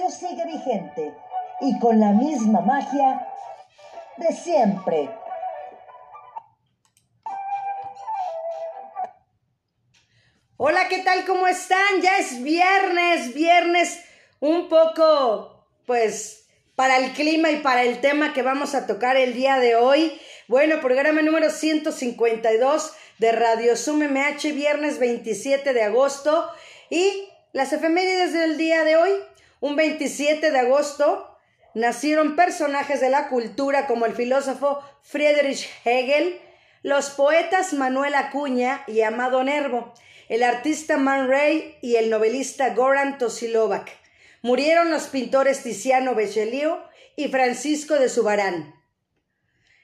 radio sigue vigente y con la misma magia de siempre. Hola, ¿qué tal? ¿Cómo están? Ya es viernes, viernes un poco, pues, para el clima y para el tema que vamos a tocar el día de hoy. Bueno, programa número 152 de Radio Zoom MH, viernes 27 de agosto. Y las efemérides del día de hoy, un 27 de agosto, nacieron personajes de la cultura como el filósofo Friedrich Hegel, los poetas Manuel Acuña y Amado Nervo, el artista Man Ray y el novelista Goran Tosilovac. Murieron los pintores Tiziano Bechelieu y Francisco de Subarán,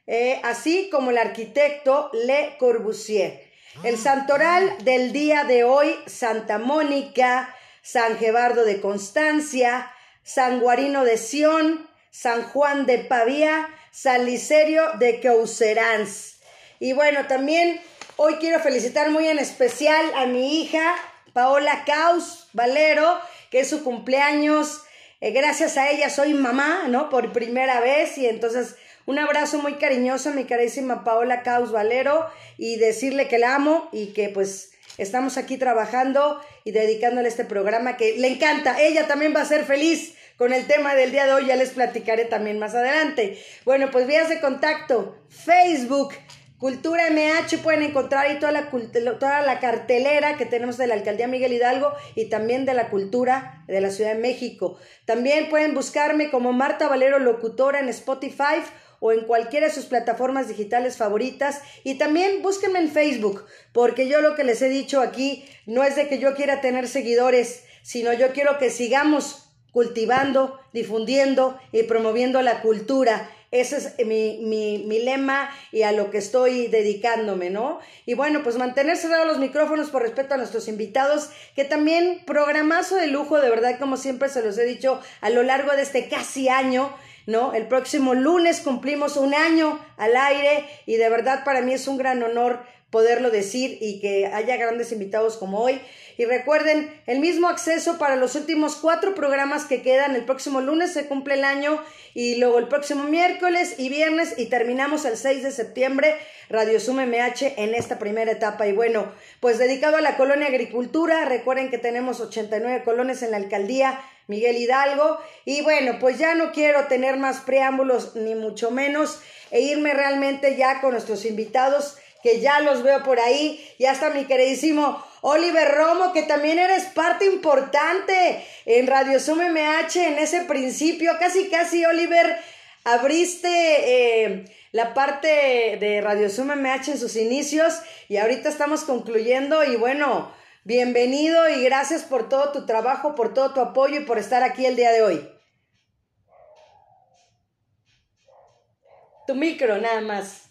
eh, así como el arquitecto Le Corbusier. El santoral del día de hoy, Santa Mónica, San Gebardo de Constancia, San Guarino de Sión, San Juan de Pavía, San Licerio de Causerans. Y bueno, también hoy quiero felicitar muy en especial a mi hija Paola Caus Valero, que es su cumpleaños. Eh, gracias a ella soy mamá, ¿no? Por primera vez y entonces un abrazo muy cariñoso a mi carísima Paola Caus Valero y decirle que la amo y que pues estamos aquí trabajando y dedicándole este programa que le encanta. Ella también va a ser feliz con el tema del día de hoy, ya les platicaré también más adelante. Bueno, pues vías de contacto, Facebook, Cultura MH, pueden encontrar ahí toda la, toda la cartelera que tenemos de la Alcaldía Miguel Hidalgo y también de la cultura de la Ciudad de México. También pueden buscarme como Marta Valero Locutora en Spotify o en cualquiera de sus plataformas digitales favoritas. Y también búsquenme en Facebook, porque yo lo que les he dicho aquí no es de que yo quiera tener seguidores, sino yo quiero que sigamos cultivando, difundiendo y promoviendo la cultura. Ese es mi, mi, lema y a lo que estoy dedicándome, ¿no? Y bueno, pues mantener cerrados los micrófonos por respeto a nuestros invitados, que también programazo de lujo, de verdad, como siempre se los he dicho a lo largo de este casi año, ¿no? El próximo lunes cumplimos un año al aire y de verdad para mí es un gran honor poderlo decir y que haya grandes invitados como hoy. Y recuerden, el mismo acceso para los últimos cuatro programas que quedan. El próximo lunes se cumple el año y luego el próximo miércoles y viernes y terminamos el 6 de septiembre Radio Sum MH en esta primera etapa. Y bueno, pues dedicado a la colonia agricultura, recuerden que tenemos 89 colonias en la alcaldía Miguel Hidalgo. Y bueno, pues ya no quiero tener más preámbulos, ni mucho menos, e irme realmente ya con nuestros invitados, que ya los veo por ahí. Y hasta mi queridísimo Oliver Romo, que también eres parte importante en Radio Sum MH en ese principio. Casi, casi, Oliver, abriste. Eh, la parte de Radio Sum MH en sus inicios y ahorita estamos concluyendo y bueno, Bienvenido y gracias por todo tu trabajo, por todo tu apoyo y por estar aquí el día de hoy. Tu micro, nada más.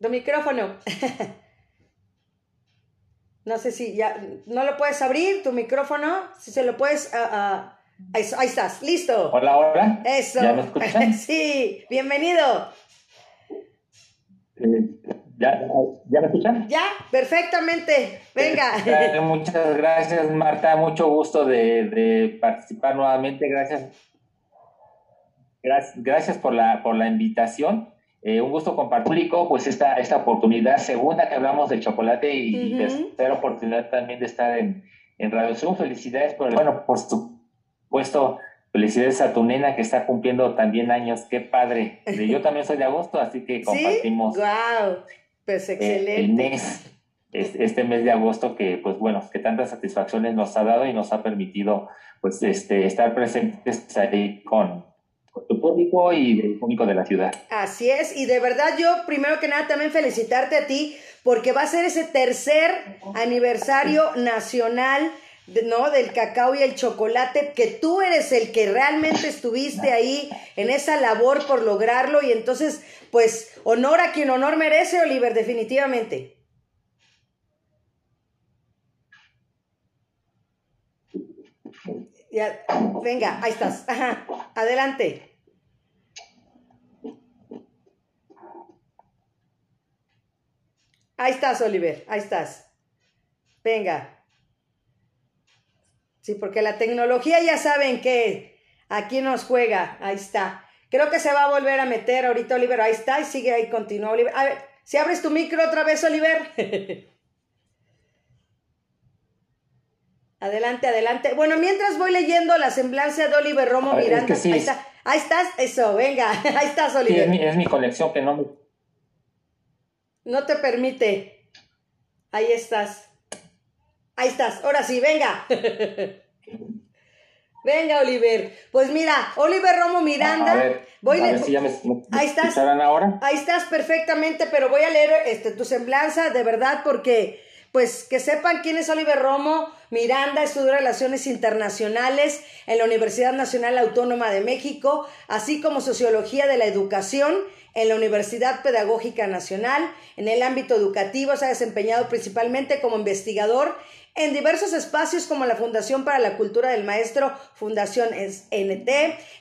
Tu micrófono. no sé si ya, ¿no lo puedes abrir, tu micrófono? Si se lo puedes... Ah, ah, ahí, estás, listo. Hola, hola. Eso. ¿Ya me escuchan? sí, bienvenido. Eh, ¿Ya, ¿Ya me escuchan? Ya, perfectamente. Venga. Muchas gracias, Marta. Mucho gusto de, participar nuevamente. Gracias. Gracias, gracias por, la, por la invitación. Eh, un gusto compartir pues esta, esta oportunidad, segunda que hablamos de chocolate y tercera oportunidad también de estar en, en Radio Zoom. Felicidades por el, bueno, por supuesto, felicidades a tu nena que está cumpliendo también años. Qué padre. Yo también soy de agosto, así que compartimos. ¿Sí? Wow. Pues eh, excelente. el mes, este mes de agosto que, pues bueno, que tantas satisfacciones nos ha dado y nos ha permitido, pues, este, estar presentes ahí con, tu público y el público de la ciudad. Así es, y de verdad yo, primero que nada, también felicitarte a ti, porque va a ser ese tercer aniversario nacional ¿no? Del cacao y el chocolate, que tú eres el que realmente estuviste ahí en esa labor por lograrlo y entonces, pues, honor a quien honor merece, Oliver, definitivamente. Ya, venga, ahí estás. Ajá, adelante. Ahí estás, Oliver, ahí estás. Venga. Sí, porque la tecnología ya saben que aquí nos juega. Ahí está. Creo que se va a volver a meter ahorita, Oliver. Ahí está y sigue ahí, continúa, Oliver. A ver, si abres tu micro otra vez, Oliver. adelante, adelante. Bueno, mientras voy leyendo la semblanza de Oliver Romo Miranda. ahí, está. ahí estás, eso, venga. Ahí estás, Oliver. es, mi, es mi colección que no. No te permite. Ahí estás. Ahí estás. Ahora sí, venga. Venga, Oliver. Pues mira, Oliver Romo Miranda. A ver, voy a ver si ya me, ahí estás. ahora? Ahí estás perfectamente, pero voy a leer este, tu semblanza de verdad porque, pues, que sepan quién es Oliver Romo Miranda. Estudió Relaciones Internacionales en la Universidad Nacional Autónoma de México, así como Sociología de la Educación en la Universidad Pedagógica Nacional. En el ámbito educativo se ha desempeñado principalmente como investigador en diversos espacios como la Fundación para la Cultura del Maestro, Fundación NT,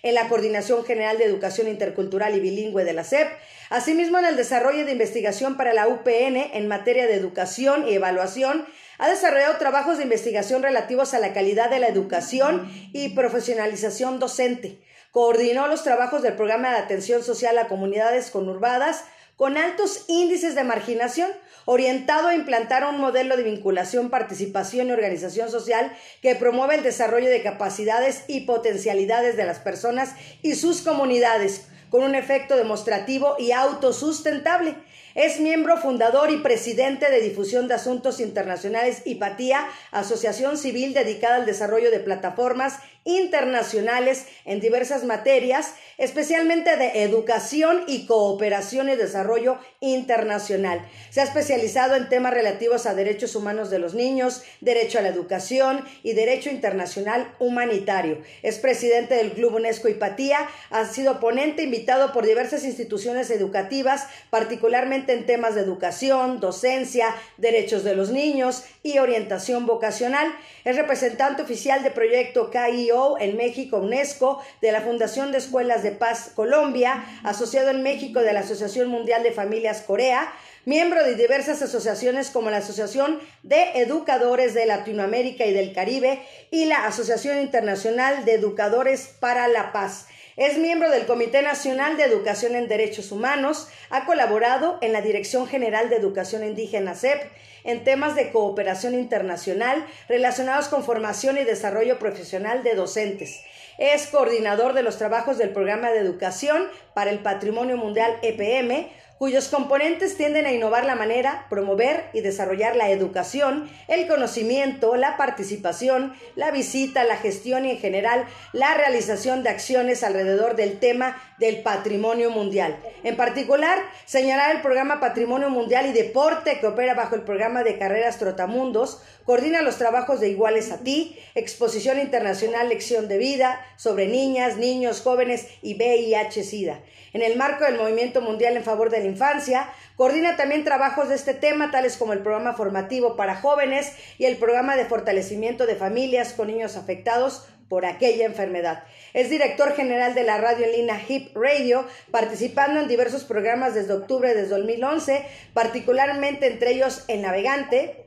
en la Coordinación General de Educación Intercultural y Bilingüe de la SEP, asimismo en el desarrollo de investigación para la UPN en materia de educación y evaluación, ha desarrollado trabajos de investigación relativos a la calidad de la educación y profesionalización docente. Coordinó los trabajos del programa de atención social a comunidades conurbadas con altos índices de marginación, orientado a implantar un modelo de vinculación, participación y organización social que promueve el desarrollo de capacidades y potencialidades de las personas y sus comunidades, con un efecto demostrativo y autosustentable. Es miembro fundador y presidente de Difusión de Asuntos Internacionales IPATIA, asociación civil dedicada al desarrollo de plataformas internacionales en diversas materias, especialmente de educación y cooperación y desarrollo internacional. Se ha especializado en temas relativos a derechos humanos de los niños, derecho a la educación y derecho internacional humanitario. Es presidente del Club UNESCO Hipatía, ha sido ponente invitado por diversas instituciones educativas, particularmente en temas de educación, docencia, derechos de los niños y orientación vocacional. Es representante oficial de proyecto KIO en México, UNESCO, de la Fundación de Escuelas de Paz Colombia, asociado en México de la Asociación Mundial de Familias Corea, miembro de diversas asociaciones como la Asociación de Educadores de Latinoamérica y del Caribe y la Asociación Internacional de Educadores para la Paz. Es miembro del Comité Nacional de Educación en Derechos Humanos, ha colaborado en la Dirección General de Educación Indígena CEP en temas de cooperación internacional relacionados con formación y desarrollo profesional de docentes. Es coordinador de los trabajos del Programa de Educación para el Patrimonio Mundial EPM, cuyos componentes tienden a innovar la manera, promover y desarrollar la educación, el conocimiento, la participación, la visita, la gestión y en general la realización de acciones alrededor del tema del patrimonio mundial. En particular, señalar el programa Patrimonio Mundial y Deporte que opera bajo el programa de carreras Trotamundos, coordina los trabajos de Iguales a ti, Exposición Internacional Lección de Vida sobre niñas, niños, jóvenes y VIH-Sida. En el marco del Movimiento Mundial en favor de la infancia, coordina también trabajos de este tema, tales como el programa formativo para jóvenes y el programa de fortalecimiento de familias con niños afectados por aquella enfermedad. Es director general de la radio en línea Hip Radio, participando en diversos programas desde octubre de 2011, particularmente entre ellos El Navegante,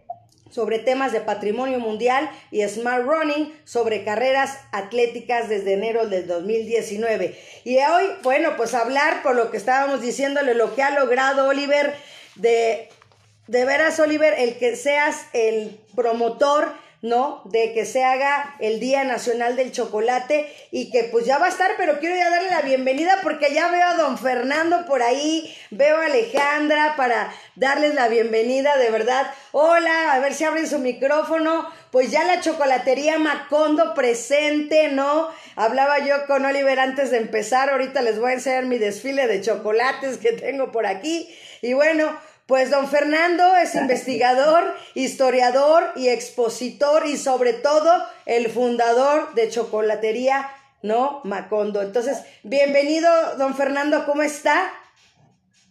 sobre temas de patrimonio mundial y Smart Running sobre carreras atléticas desde enero del 2019. Y hoy, bueno, pues hablar por lo que estábamos diciéndole, lo que ha logrado Oliver, de, de veras Oliver, el que seas el promotor ¿no? De que se haga el Día Nacional del Chocolate y que pues ya va a estar, pero quiero ya darle la bienvenida porque ya veo a don Fernando por ahí, veo a Alejandra para darles la bienvenida, de verdad. Hola, a ver si abren su micrófono. Pues ya la chocolatería Macondo presente, ¿no? Hablaba yo con Oliver antes de empezar, ahorita les voy a enseñar mi desfile de chocolates que tengo por aquí. Y bueno, pues don Fernando es investigador, historiador y expositor y sobre todo el fundador de Chocolatería, ¿no? Macondo. Entonces, bienvenido, don Fernando, ¿cómo está?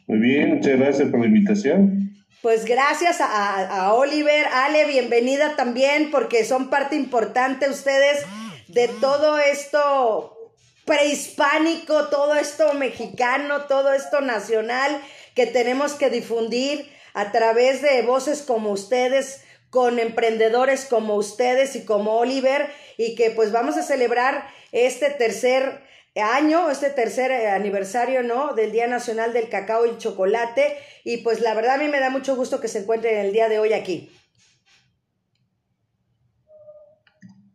Muy bien, muchas gracias por la invitación. Pues gracias a, a Oliver, Ale, bienvenida también, porque son parte importante ustedes de todo esto prehispánico, todo esto mexicano, todo esto nacional que tenemos que difundir a través de voces como ustedes, con emprendedores como ustedes y como Oliver y que pues vamos a celebrar este tercer año, este tercer eh, aniversario, ¿no? Del Día Nacional del Cacao y Chocolate. Y pues la verdad a mí me da mucho gusto que se encuentren el día de hoy aquí.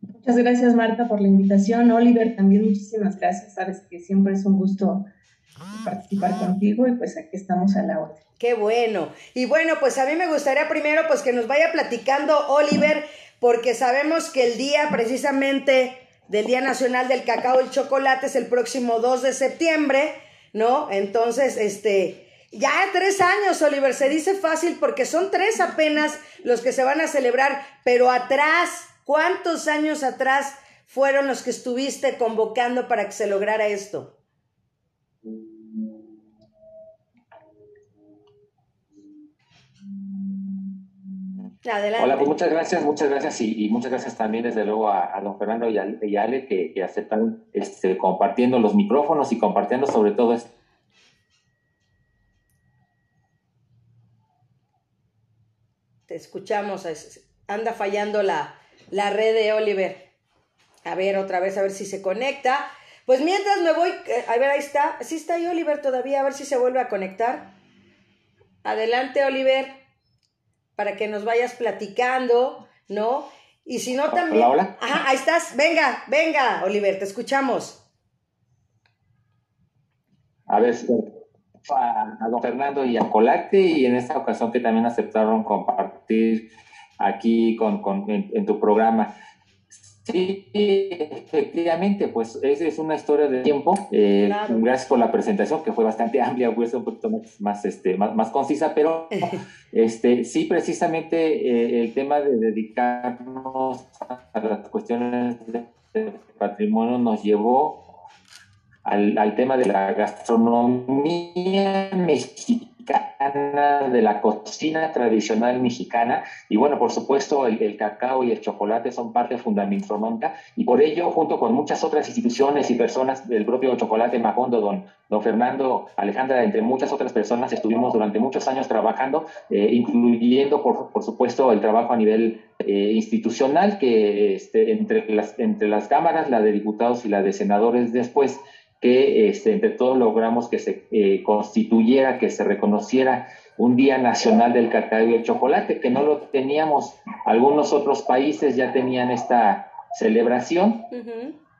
Muchas gracias Marta por la invitación. Oliver, también muchísimas gracias. Sabes que siempre es un gusto participar contigo y pues aquí estamos a la orden. Qué bueno. Y bueno, pues a mí me gustaría primero pues que nos vaya platicando Oliver, porque sabemos que el día precisamente del Día Nacional del Cacao y el Chocolate es el próximo 2 de septiembre, ¿no? Entonces, este, ya tres años, Oliver, se dice fácil porque son tres apenas los que se van a celebrar, pero atrás, ¿cuántos años atrás fueron los que estuviste convocando para que se lograra esto? Adelante. Hola, pues muchas gracias, muchas gracias y, muchas gracias también desde luego a, don Fernando y a, Ale que, que, aceptan este, compartiendo los micrófonos y compartiendo sobre todo esto. Te escuchamos, anda fallando la, la red de Oliver. A ver, otra vez, a ver si se conecta. Pues mientras me voy, eh, a ver, ahí está. Sí está ahí Oliver todavía, a ver si se vuelve a conectar. Adelante, Oliver para que nos vayas platicando, ¿no? Y si no también... Hola, hola. Ajá, ahí estás. Venga, venga, Oliver, te escuchamos. A ver, a, don Fernando y a Colate y en esta ocasión que también aceptaron compartir aquí con, en, tu programa. Sí, efectivamente, pues es, es una historia de tiempo. Eh, gracias por la presentación, que fue bastante amplia, pues un poquito más, este, más, más concisa, pero este, sí, precisamente eh, el tema de dedicarnos a las cuestiones de patrimonio nos llevó al, al tema de la gastronomía mexicana de la cocina tradicional mexicana. Y bueno, por supuesto, el, cacao y el chocolate son parte fundamental y por ello, junto con muchas otras instituciones y personas del propio Chocolate Macondo, don, don Fernando, Alejandra, entre muchas otras personas, estuvimos durante muchos años trabajando, eh, incluyendo, por, por, supuesto, el trabajo a nivel eh, institucional, que este, entre, las, entre las cámaras, la de diputados y la de senadores después, que este, entre todos logramos que se eh, constituyera, que se reconociera un Día Nacional del Cacao y el Chocolate, que no lo teníamos, algunos otros países ya tenían esta celebración,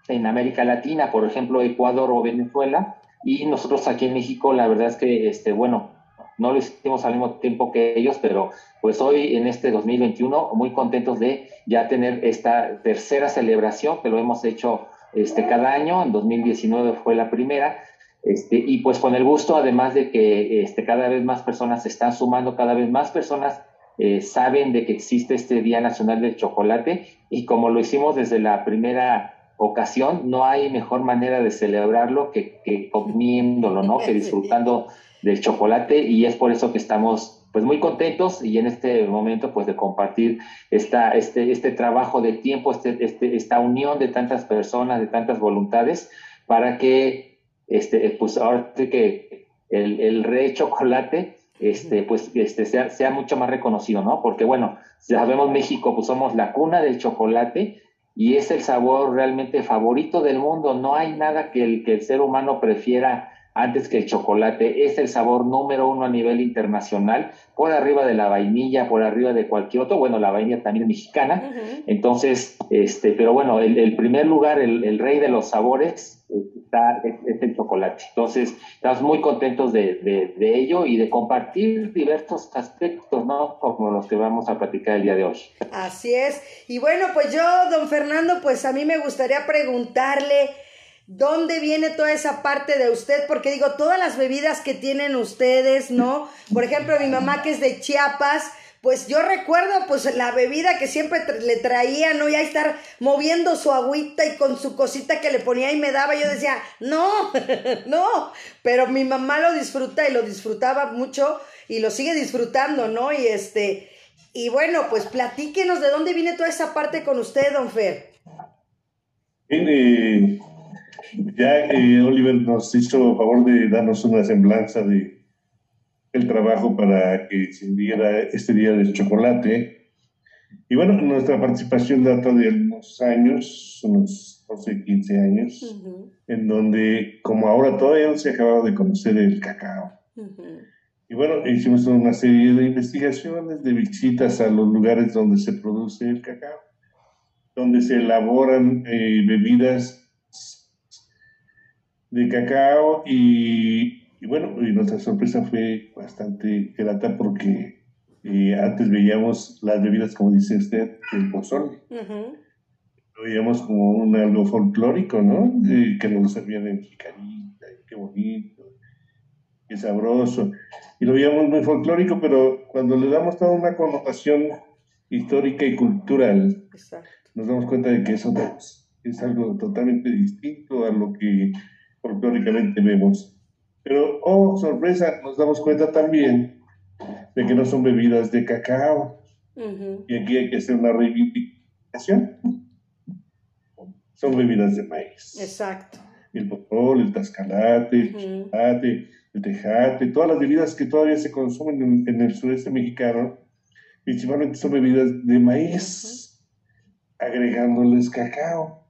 en América Latina, por ejemplo, Ecuador o Venezuela, y nosotros aquí en México, la verdad es que, este, bueno, no lo hicimos al mismo tiempo que ellos, pero pues hoy en este 2021 muy contentos de ya tener esta tercera celebración que lo hemos hecho este, cada año, en 2019 fue la primera, este, y pues con el gusto, además de que este, cada vez más personas se están sumando, cada vez más personas eh, saben de que existe este Día Nacional del Chocolate, y como lo hicimos desde la primera ocasión, no hay mejor manera de celebrarlo que, que comiéndolo, ¿no? Que disfrutando del chocolate, y es por eso que estamos pues muy contentos y en este momento pues de compartir esta, este, este trabajo de tiempo, este, este, esta unión de tantas personas, de tantas voluntades, para que este, pues ahora que el, el rey chocolate este, pues este, sea, sea mucho más reconocido, ¿no? Porque bueno, sabemos México, pues somos la cuna del chocolate y es el sabor realmente favorito del mundo. No hay nada que el, que el ser humano prefiera antes que el chocolate, es el sabor número uno a nivel internacional, por arriba de la vainilla, por arriba de cualquier otro, bueno, la vainilla también es mexicana, entonces, este, pero bueno, el, primer lugar, el, rey de los sabores, está, es, el chocolate. Entonces, estamos muy contentos de, de, ello y de compartir diversos aspectos, ¿no? Como los que vamos a platicar el día de hoy. Así es. Y bueno, pues yo, don Fernando, pues a mí me gustaría preguntarle, ¿Dónde viene toda esa parte de usted? Porque digo, todas las bebidas que tienen ustedes, ¿no? Por ejemplo, mi mamá que es de Chiapas, pues yo recuerdo pues la bebida que siempre le traía, ¿no? Y ahí estar moviendo su agüita y con su cosita que le ponía y me daba, yo decía, no, no, pero mi mamá lo disfruta y lo disfrutaba mucho y lo sigue disfrutando, ¿no? Y este, y bueno, pues platíquenos de dónde viene toda esa parte con usted, don Fer. Viene ya eh, Oliver nos hizo favor de darnos una semblanza de el trabajo para que se diera este día del chocolate. Y bueno, nuestra participación data de unos años, unos 12, 15 años, en donde, como ahora todavía no se acababa de conocer el cacao. Y bueno, hicimos una serie de investigaciones, de visitas a los lugares donde se produce el cacao, donde se elaboran eh, bebidas de cacao y, bueno, y nuestra sorpresa fue bastante grata porque y antes veíamos las bebidas, como dice usted, el pozole. Lo veíamos como un algo folclórico, ¿no? que nos servían en jicarita, qué bonito, qué sabroso. Y lo veíamos muy folclórico, pero cuando le damos toda una connotación histórica y cultural, nos damos cuenta de que eso es algo totalmente distinto a lo que folclóricamente vemos. Pero, oh, sorpresa, nos damos cuenta también de que no son bebidas de cacao. Y aquí hay que hacer una reivindicación. Son bebidas de maíz. Exacto. El botol, el tascalate, el chocolate, el tejate, todas las bebidas que todavía se consumen en, el sureste mexicano, principalmente son bebidas de maíz, agregándoles cacao.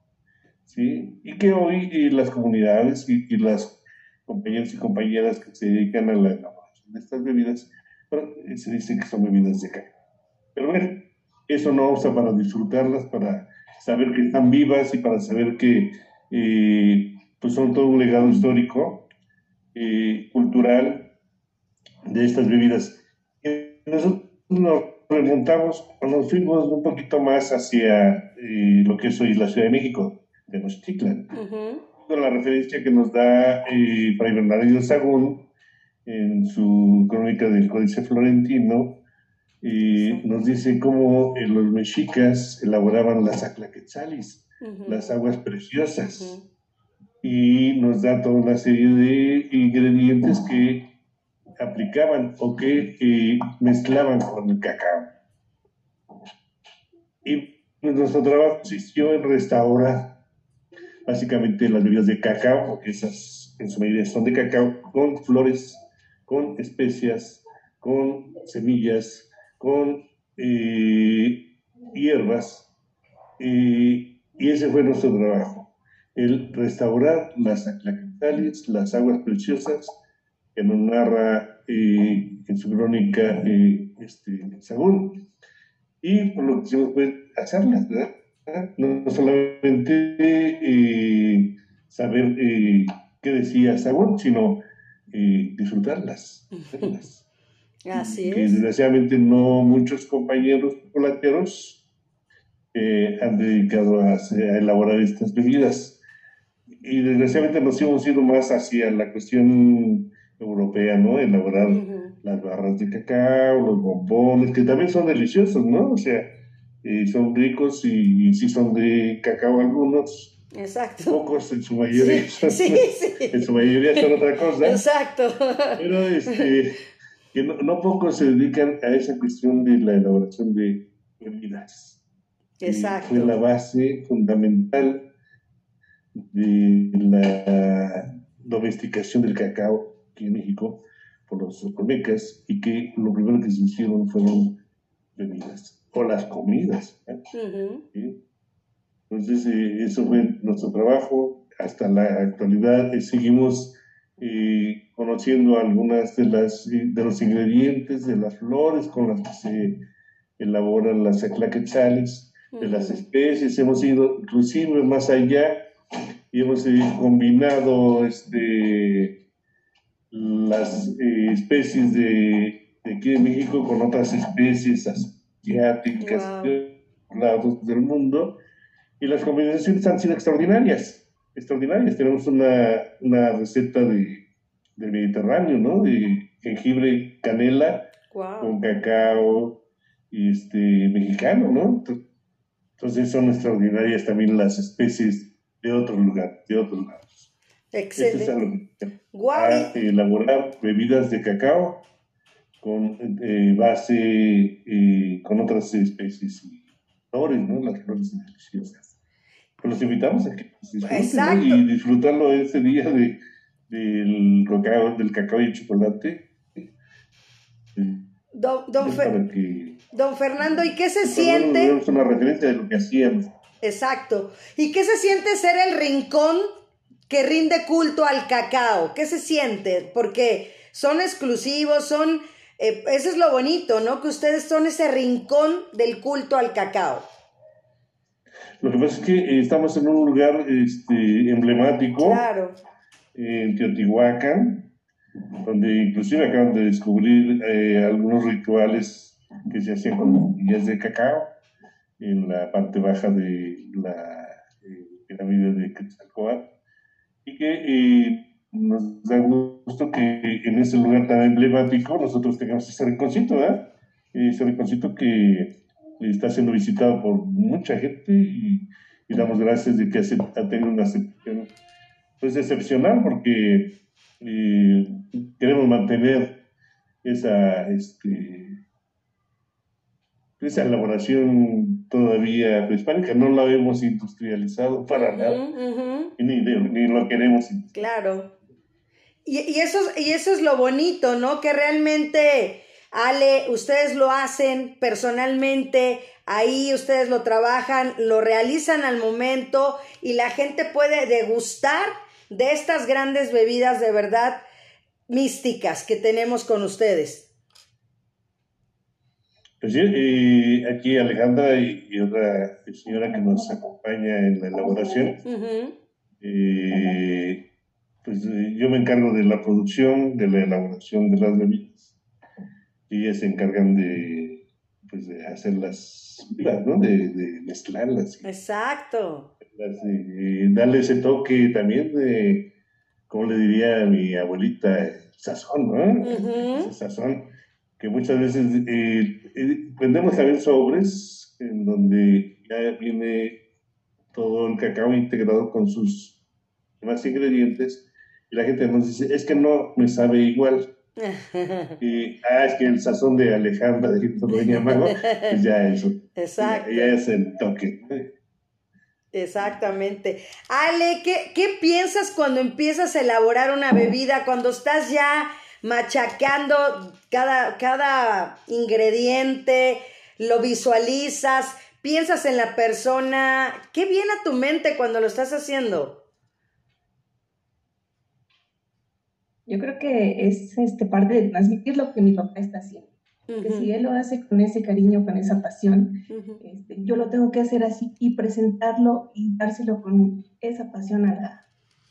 ¿Sí? Y que hoy las comunidades y, las compañeros y compañeras que se dedican a la elaboración de estas bebidas se dice que son bebidas de cacao. Pero bueno, eso no usa para disfrutarlas, para saber que están vivas y para saber que eh, pues son todo un legado histórico, eh, cultural de estas bebidas. Nosotros nos remontamos, nos fuimos un poquito más hacia eh, lo que es hoy la Ciudad de México, de Nochitlan. Con la referencia que nos da eh, Fray Bernardino Sagún, en su crónica del Códice Florentino, y nos dice cómo eh, los mexicas elaboraban las aclaquetzalis, las aguas preciosas, y nos da toda una serie de ingredientes que aplicaban o que eh, mezclaban con el cacao. Y nuestro trabajo consistió en restaurar básicamente las bebidas de cacao, porque esas en su mayoría son de cacao, con flores con especias, con semillas, con eh, hierbas. y ese fue nuestro trabajo, el restaurar las las aguas preciosas, que nos narra eh, en su crónica eh, este, Sagún. Y por lo que hicimos fue hacerlas, ¿verdad? No, solamente saber qué decía Sagún, sino y disfrutarlas. Así es. desgraciadamente no muchos compañeros chocolateros eh, han dedicado a, elaborar estas bebidas. Y desgraciadamente nos hemos ido más hacia la cuestión europea, ¿no? Elaborar las barras de cacao, los bombones, que también son deliciosos, ¿no? O sea, eh, son ricos y, y sí son de cacao algunos, Exacto. Pocos en su mayoría. Sí, sí, En su mayoría son otra cosa. Exacto. Pero este, que no, pocos se dedican a esa cuestión de la elaboración de bebidas. Exacto. Fue la base fundamental de la domesticación del cacao aquí en México por los olmecas y que lo primero que se hicieron fueron bebidas o las comidas. ¿sí? Entonces, eh, eso fue nuestro trabajo. Hasta la actualidad eh, seguimos eh, conociendo algunas de, las, de los ingredientes, de las flores con las que se elaboran las aclaquetzales, de las especies. Hemos ido inclusive más allá y hemos combinado este, las especies de, aquí de México con otras especies asiáticas de lados del mundo y las combinaciones han sido extraordinarias, extraordinarias. Tenemos una, una receta de, del Mediterráneo, ¿no? De jengibre, canela, con cacao este, mexicano, ¿no? Entonces son extraordinarias también las especies de otro lugar, de otros lugares. Excelente. Es elaborar bebidas de cacao con eh, base, eh, con otras especies y flores, ¿no? Las flores deliciosas. Pues los invitamos a que disfruten y disfrutarlo ese día de, del, cacao, del cacao y el chocolate. Don, don, Fernando, ¿y qué se siente? Es una referencia de lo que hacíamos. Exacto. ¿Y qué se siente ser el rincón que rinde culto al cacao? ¿Qué se siente? Porque son exclusivos, son... Eh, eso es lo bonito, ¿no? Que ustedes son ese rincón del culto al cacao. Lo que pasa es que eh, estamos en un lugar este, emblemático. Claro. En Teotihuacán, donde inclusive acaban de descubrir eh, algunos rituales que se hacían con semillas de cacao en la parte baja de la pirámide de Quetzalcóatl y que nos da gusto que en ese lugar tan emblemático nosotros tengamos ese rinconcito, ¿verdad? Ese rinconcito que está siendo visitado por mucha gente y, damos gracias de que ha tenido una aceptación pues excepcional porque eh, queremos mantener esa, este, esa elaboración todavía prehispánica, no la hemos industrializado para nada, Ni, ni, lo queremos. Claro. Y, y, eso, y eso es lo bonito, ¿no? Que realmente, Ale, ustedes lo hacen personalmente, ahí ustedes lo trabajan, lo realizan al momento y la gente puede degustar de estas grandes bebidas de verdad místicas que tenemos con ustedes. Pues sí, y aquí Alejandra y, otra señora que nos acompaña en la elaboración. Eh, pues eh, yo me encargo de la producción, de la elaboración de las bebidas. Y ellas se encargan de, pues, de hacerlas, ¿no? De, de mezclarlas. Exacto. Y darle ese toque también de, como le diría a mi abuelita, sazón, ¿no? sazón que muchas veces eh, eh, vendemos también sobres en donde ya viene todo el cacao integrado con sus demás ingredientes y la gente nos dice, es que no me sabe igual. y, ah, es que el sazón de Alejandra de Doña Mago, pues ya eso. Exacto. Ya, es el toque. Exactamente. Ale, ¿qué, ¿qué piensas cuando empiezas a elaborar una bebida? Cuando estás ya machacando cada, cada ingrediente, lo visualizas, piensas en la persona. ¿Qué viene a tu mente cuando lo estás haciendo? Yo creo que es este, parte de transmitir lo que mi papá está haciendo. Que si él lo hace con ese cariño, con esa pasión, este, yo lo tengo que hacer así y presentarlo y dárselo con esa pasión a la,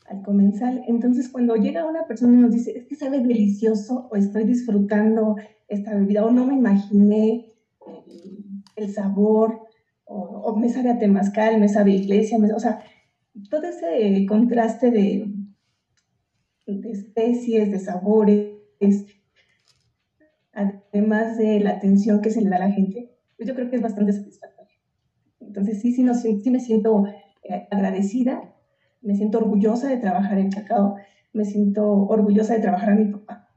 al comensal. Entonces, cuando llega una persona y nos dice, es que sabe delicioso o estoy disfrutando esta bebida o no me imaginé el, sabor o, me sabe a temazcal, me sabe a iglesia, o sea, todo ese contraste de, de especies, de sabores, además de la atención que se le da a la gente, pues yo creo que es bastante satisfactorio. Entonces, sí, sí, no, sí me siento eh, agradecida me siento orgullosa de trabajar en cacao, me siento orgullosa de trabajar a mi papá,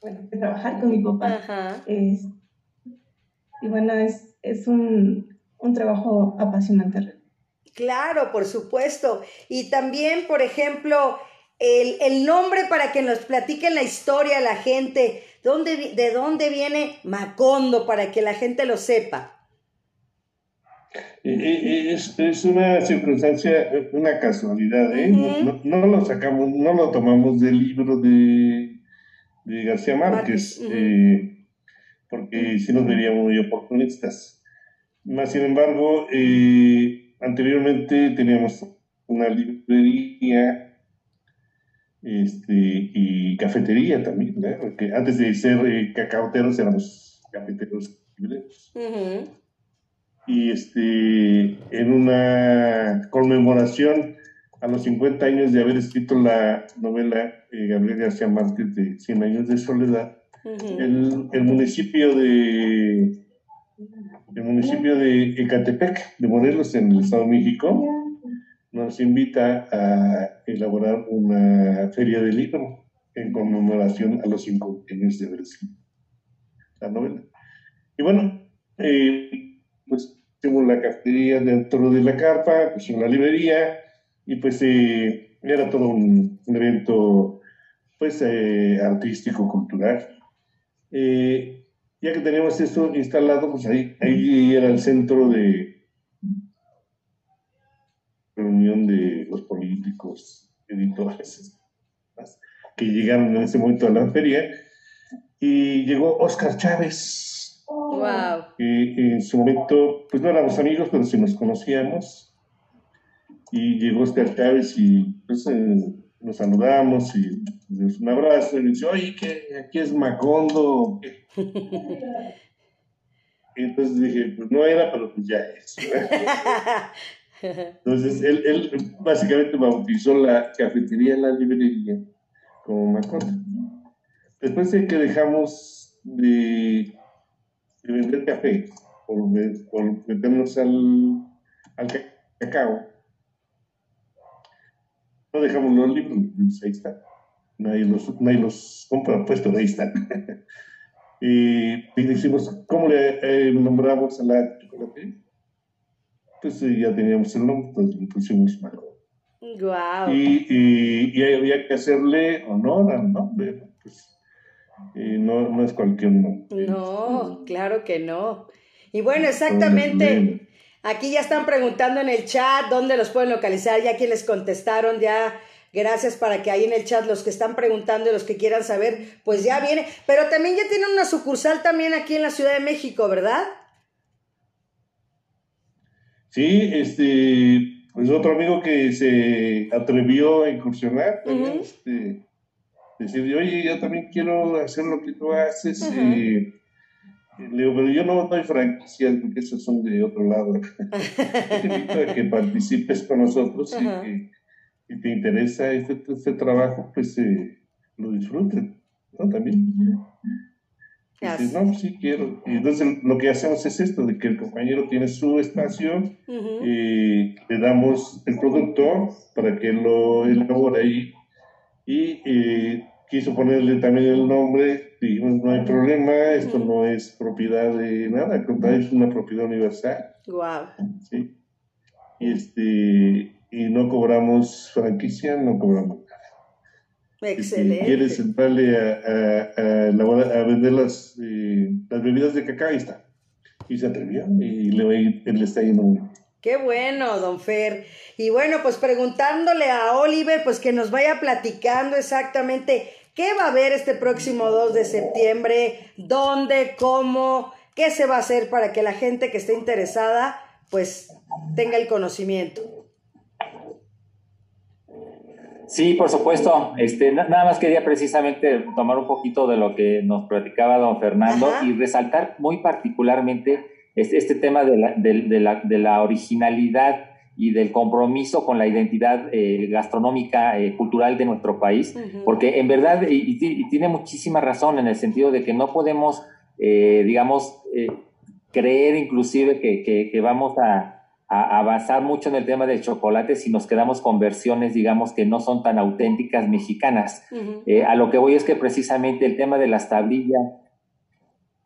bueno, de trabajar con mi papá. y bueno, es, es un, un trabajo apasionante. Claro, por supuesto. Y también, por ejemplo, el, el, nombre para que nos platiquen la historia la gente, ¿dónde, de dónde viene Macondo para que la gente lo sepa. Eh, eh, es, es, una circunstancia, una casualidad, ¿eh? no, lo sacamos, no lo tomamos del libro de, de García Márquez, porque si nos veríamos muy oportunistas. Más sin embargo, anteriormente teníamos una librería este, y cafetería también, porque antes de ser cacaoteros éramos cafeteros libreros y este, en una conmemoración a los 50 años de haber escrito la novela eh, Gabriel García Márquez de 100 años de soledad, el, el, municipio de el municipio de Ecatepec, de Morelos, en el Estado de México, nos invita a elaborar una feria de libro en conmemoración a los 50 años de escrito la novela. Y bueno, eh, pues hicimos la cafetería dentro de la carpa, pues la librería, y pues eh, era todo un, evento pues eh, artístico, cultural. Eh, ya que teníamos esto instalado, pues ahí, ahí era el centro de reunión de los políticos, editores, que llegaron en ese momento a la feria. Y llegó Oscar Chávez. Wow. Que en su momento, pues no éramos amigos, pero sí nos conocíamos. Y llegó Oscar Chávez y pues eh, nos saludamos y un abrazo y me dice, oye, que aquí es Macondo. entonces dije, pues no era, pero pues ya es. entonces él, él, básicamente bautizó la cafetería, la librería, como Macondo. Después de que dejamos de, de vender café por, por meternos al, al cacao, no dejamos los libros, pues ahí están. Nadie los, nadie los compra, puesto ahí están. y, y decimos, ¿cómo le eh, nombramos a la chocolate? Pues ya teníamos el nombre, pues le pusimos Marco. Wow. Y, y, y, había que hacerle honor al nombre, pues eh, no, no es cualquier nombre. No, claro que no. Y bueno, exactamente. Aquí ya están preguntando en el chat dónde los pueden localizar, ya quienes contestaron, ya gracias para que ahí en el chat los que están preguntando y los que quieran saber, pues ya viene. Pero también ya tienen una sucursal también aquí en la Ciudad de México, ¿verdad? Sí, este, pues otro amigo que se atrevió a incursionar, también, este, decir, oye, yo también quiero hacer lo que tú haces. y le digo, pero yo no doy franquicias porque esos son de otro lado. te invito a que participes con nosotros y que si te interesa este, este trabajo, pues eh, lo disfruten, ¿no? También. Dices, no, sí quiero. Y entonces lo que hacemos es esto, de que el compañero tiene su espacio, y le damos el producto para que lo elabore ahí y eh, quiso ponerle también el nombre, dijimos, no hay problema, esto no es propiedad de nada, es una propiedad universal. Wow. Sí. Y, este, y no cobramos franquicia, no cobramos. Excelente. Si quieres entrarle a, a, a, a vender las, eh, las bebidas de cacao, ahí está. Y se atrevió y le, le está yendo muy bien. Qué bueno, don Fer. Y bueno, pues preguntándole a Oliver, pues que nos vaya platicando exactamente ¿Qué va a haber este próximo 2 de septiembre? ¿Dónde? ¿Cómo? ¿Qué se va a hacer para que la gente que esté interesada pues tenga el conocimiento? Sí, por supuesto. Este, nada más quería precisamente tomar un poquito de lo que nos platicaba don Fernando y resaltar muy particularmente este, este tema de la, de, la, de la originalidad y del compromiso con la identidad eh, gastronómica, eh, cultural de nuestro país, porque en verdad, y, tiene muchísima razón en el sentido de que no podemos, eh, digamos, creer inclusive que, que, vamos a, avanzar mucho en el tema del chocolate si nos quedamos con versiones, digamos, que no son tan auténticas mexicanas. a lo que voy es que precisamente el tema de las tablillas,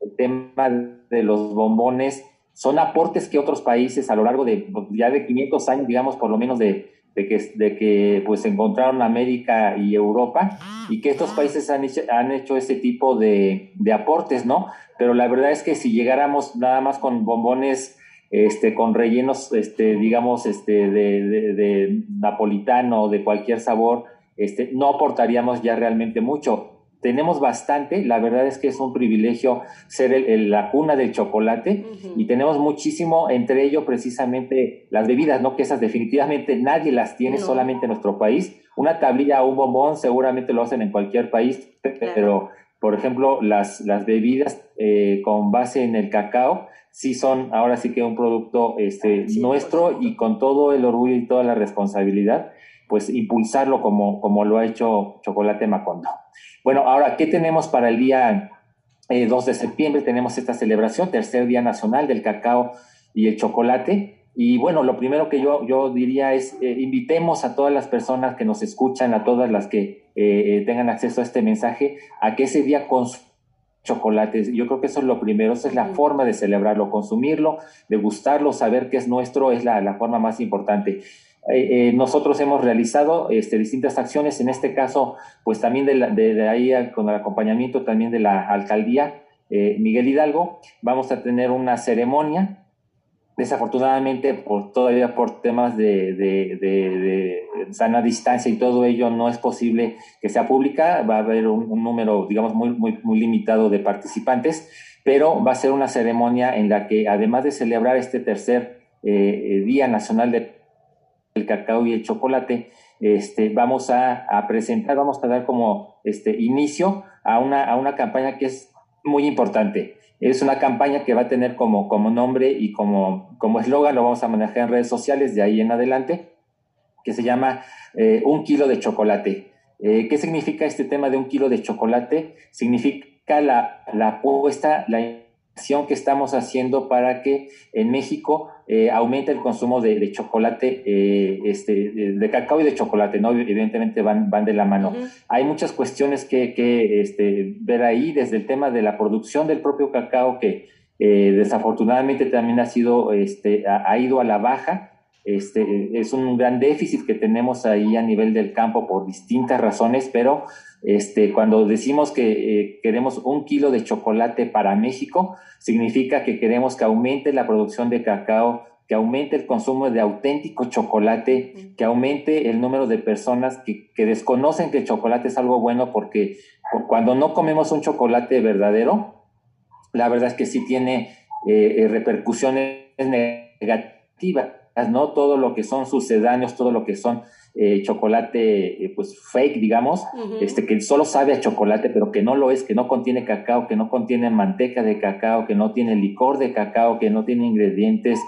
el tema de los bombones, son aportes que otros países a lo largo de ya de 500 años, digamos, por lo menos de, de que, de que pues encontraron América y Europa y que estos países han hecho, han hecho ese tipo de, de aportes, ¿no? Pero la verdad es que si llegáramos nada más con bombones este, con rellenos, este, digamos, este, de, de, de napolitano o de cualquier sabor, este, no aportaríamos ya realmente mucho tenemos bastante, la verdad es que es un privilegio ser el, la cuna del chocolate y tenemos muchísimo, entre ello precisamente las bebidas, ¿no? Que esas definitivamente nadie las tiene, solamente en nuestro país. Una tablilla o un bombón seguramente lo hacen en cualquier país, pero por ejemplo las, las bebidas eh, con base en el cacao sí son ahora sí que un producto este, nuestro y con todo el orgullo y toda la responsabilidad, pues impulsarlo como, como lo ha hecho Chocolate Macondo. Bueno, ahora, ¿qué tenemos para el día 2 eh, de septiembre? Tenemos esta celebración, tercer Día Nacional del Cacao y el Chocolate. Y bueno, lo primero que yo, yo diría es, eh, invitemos a todas las personas que nos escuchan, a todas las que eh, tengan acceso a este mensaje, a que ese día consuman chocolates. Yo creo que eso es lo primero, esa es la forma de celebrarlo, consumirlo, degustarlo, saber que es nuestro, es la, la forma más importante. Eh, eh, nosotros hemos realizado este, distintas acciones, en este caso, pues también de, de, ahí con el acompañamiento también de la alcaldía, Miguel Hidalgo. Vamos a tener una ceremonia desafortunadamente por todavía por temas de, sana distancia y todo ello no es posible que sea pública, va a haber un, número digamos muy, muy, muy limitado de participantes, pero va a ser una ceremonia en la que además de celebrar este tercer eh, Día Nacional del Cacao y el Chocolate, este, vamos a, a, presentar, vamos a dar como este, inicio a una, a una campaña que es muy importante. Es una campaña que va a tener como, como nombre y como, eslogan, lo vamos a manejar en redes sociales de ahí en adelante, que se llama eh, Un kilo de chocolate. Eh, ¿Qué significa este tema de un kilo de chocolate? Significa la, la apuesta, la que estamos haciendo para que en México eh, aumente el consumo de, chocolate, eh, este, de, cacao y de chocolate, ¿no? Evidentemente van, van de la mano. Hay muchas cuestiones que, que este, ver ahí, desde el tema de la producción del propio cacao, que eh, desafortunadamente también ha sido, este, ha, ido a la baja. Este, es un gran déficit que tenemos ahí a nivel del campo por distintas razones, pero este, cuando decimos que eh, queremos un kilo de chocolate para México, significa que queremos que aumente la producción de cacao, que aumente el consumo de auténtico chocolate, que aumente el número de personas que, desconocen que el chocolate es algo bueno, porque cuando no comemos un chocolate verdadero, la verdad es que sí tiene eh, eh, repercusiones negativas, ¿no? Todo lo que son sucedáneos, todo lo que son eh, chocolate eh, pues fake, digamos, este que solo sabe a chocolate, pero que no lo es, que no contiene cacao, que no contiene manteca de cacao, que no tiene licor de cacao, que no tiene ingredientes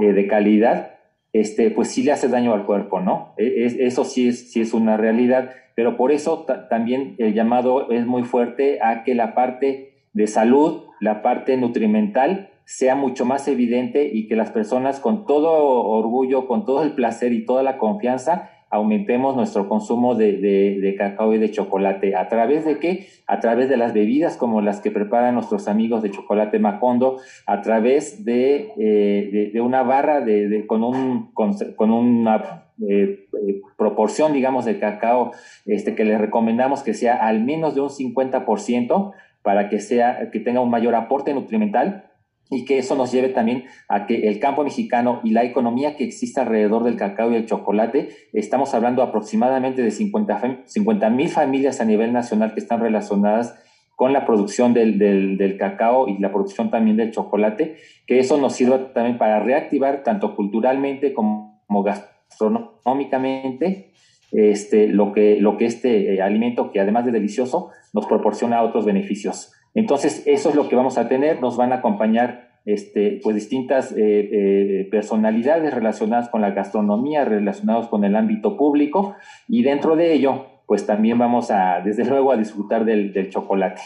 eh, de calidad, este, pues sí le hace daño al cuerpo, ¿no? E, eso sí es, sí es una realidad, pero por eso también el llamado es muy fuerte a que la parte de salud, la parte nutrimental, sea mucho más evidente y que las personas con todo orgullo, con todo el placer y toda la confianza aumentemos nuestro consumo de, cacao y de chocolate. ¿A través de qué? A través de las bebidas como las que preparan nuestros amigos de Chocolate Macondo, a través de, eh, una barra con, un, con, una eh, eh, proporción, digamos, de cacao este, que les recomendamos que sea al menos de un 50% para que, sea, que tenga un mayor aporte nutrimental y que eso nos lleve también a que el campo mexicano y la economía que existe alrededor del cacao y el chocolate, estamos hablando aproximadamente de 50 mil familias a nivel nacional que están relacionadas con la producción del, del, cacao y la producción también del chocolate, que eso nos sirva también para reactivar tanto culturalmente como, gastronómicamente este, lo, que, lo que este eh, alimento, que además de delicioso, nos proporciona otros beneficios. Entonces, eso es lo que vamos a tener. Nos van a acompañar este, pues distintas eh, eh, personalidades relacionadas con la gastronomía, relacionadas con el ámbito público y dentro de ello, pues también vamos a, desde luego, a disfrutar del, del chocolate.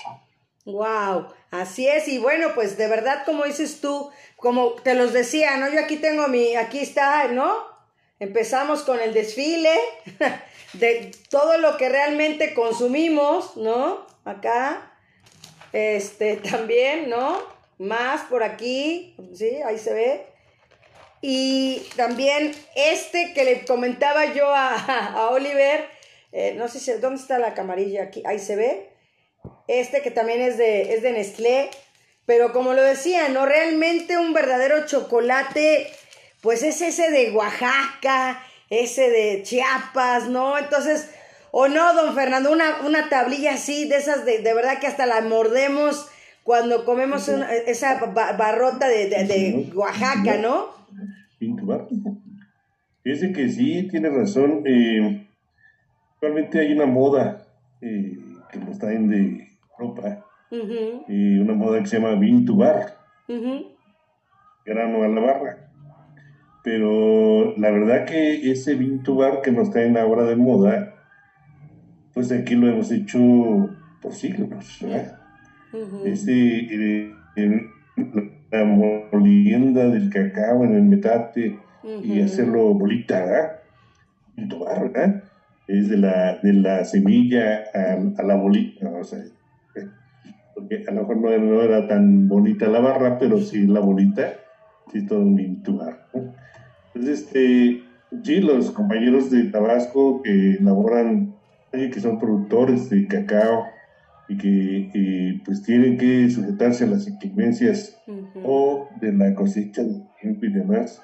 Wow, así es y bueno, pues de verdad como dices tú, como te los decía, ¿no? Yo aquí tengo mi, aquí está, ¿no? Empezamos con el desfile de todo lo que realmente consumimos, ¿no? Acá este, también, ¿no? Más por aquí, ¿sí? Ahí se ve. Y también este que le comentaba yo a, Oliver, eh, no sé si, ¿dónde está la camarilla? Aquí, ahí se ve. Este que también es de, es de Nestlé. Pero como lo decía, ¿no? Realmente un verdadero chocolate, pues es ese de Oaxaca, ese de Chiapas, ¿no? Entonces, o no, don Fernando, una, una tablilla así, de esas de, de verdad que hasta la mordemos cuando comemos esa barrota de, de, Oaxaca, ¿no? Fíjese que sí, tiene razón. Eh, actualmente hay una moda eh, que nos traen de Europa, y una moda que se llama Vintubar, grano a la barra. Pero la verdad que ese Vintubar que nos traen ahora de moda pues aquí lo hemos hecho por siglos, ¿verdad? Este, la molienda del cacao en el metate y hacerlo bolita, ¿verdad? Y tomar, ¿verdad? Es de la, de la semilla a, la bolita, o sea, porque a lo mejor no, era tan bonita la barra, pero sí la bolita, sí todo un. Entonces, este, sí, los compañeros de Tabasco que elaboran que son productores de cacao y que eh, pues tienen que sujetarse a las inclemencias o de la cosecha y demás.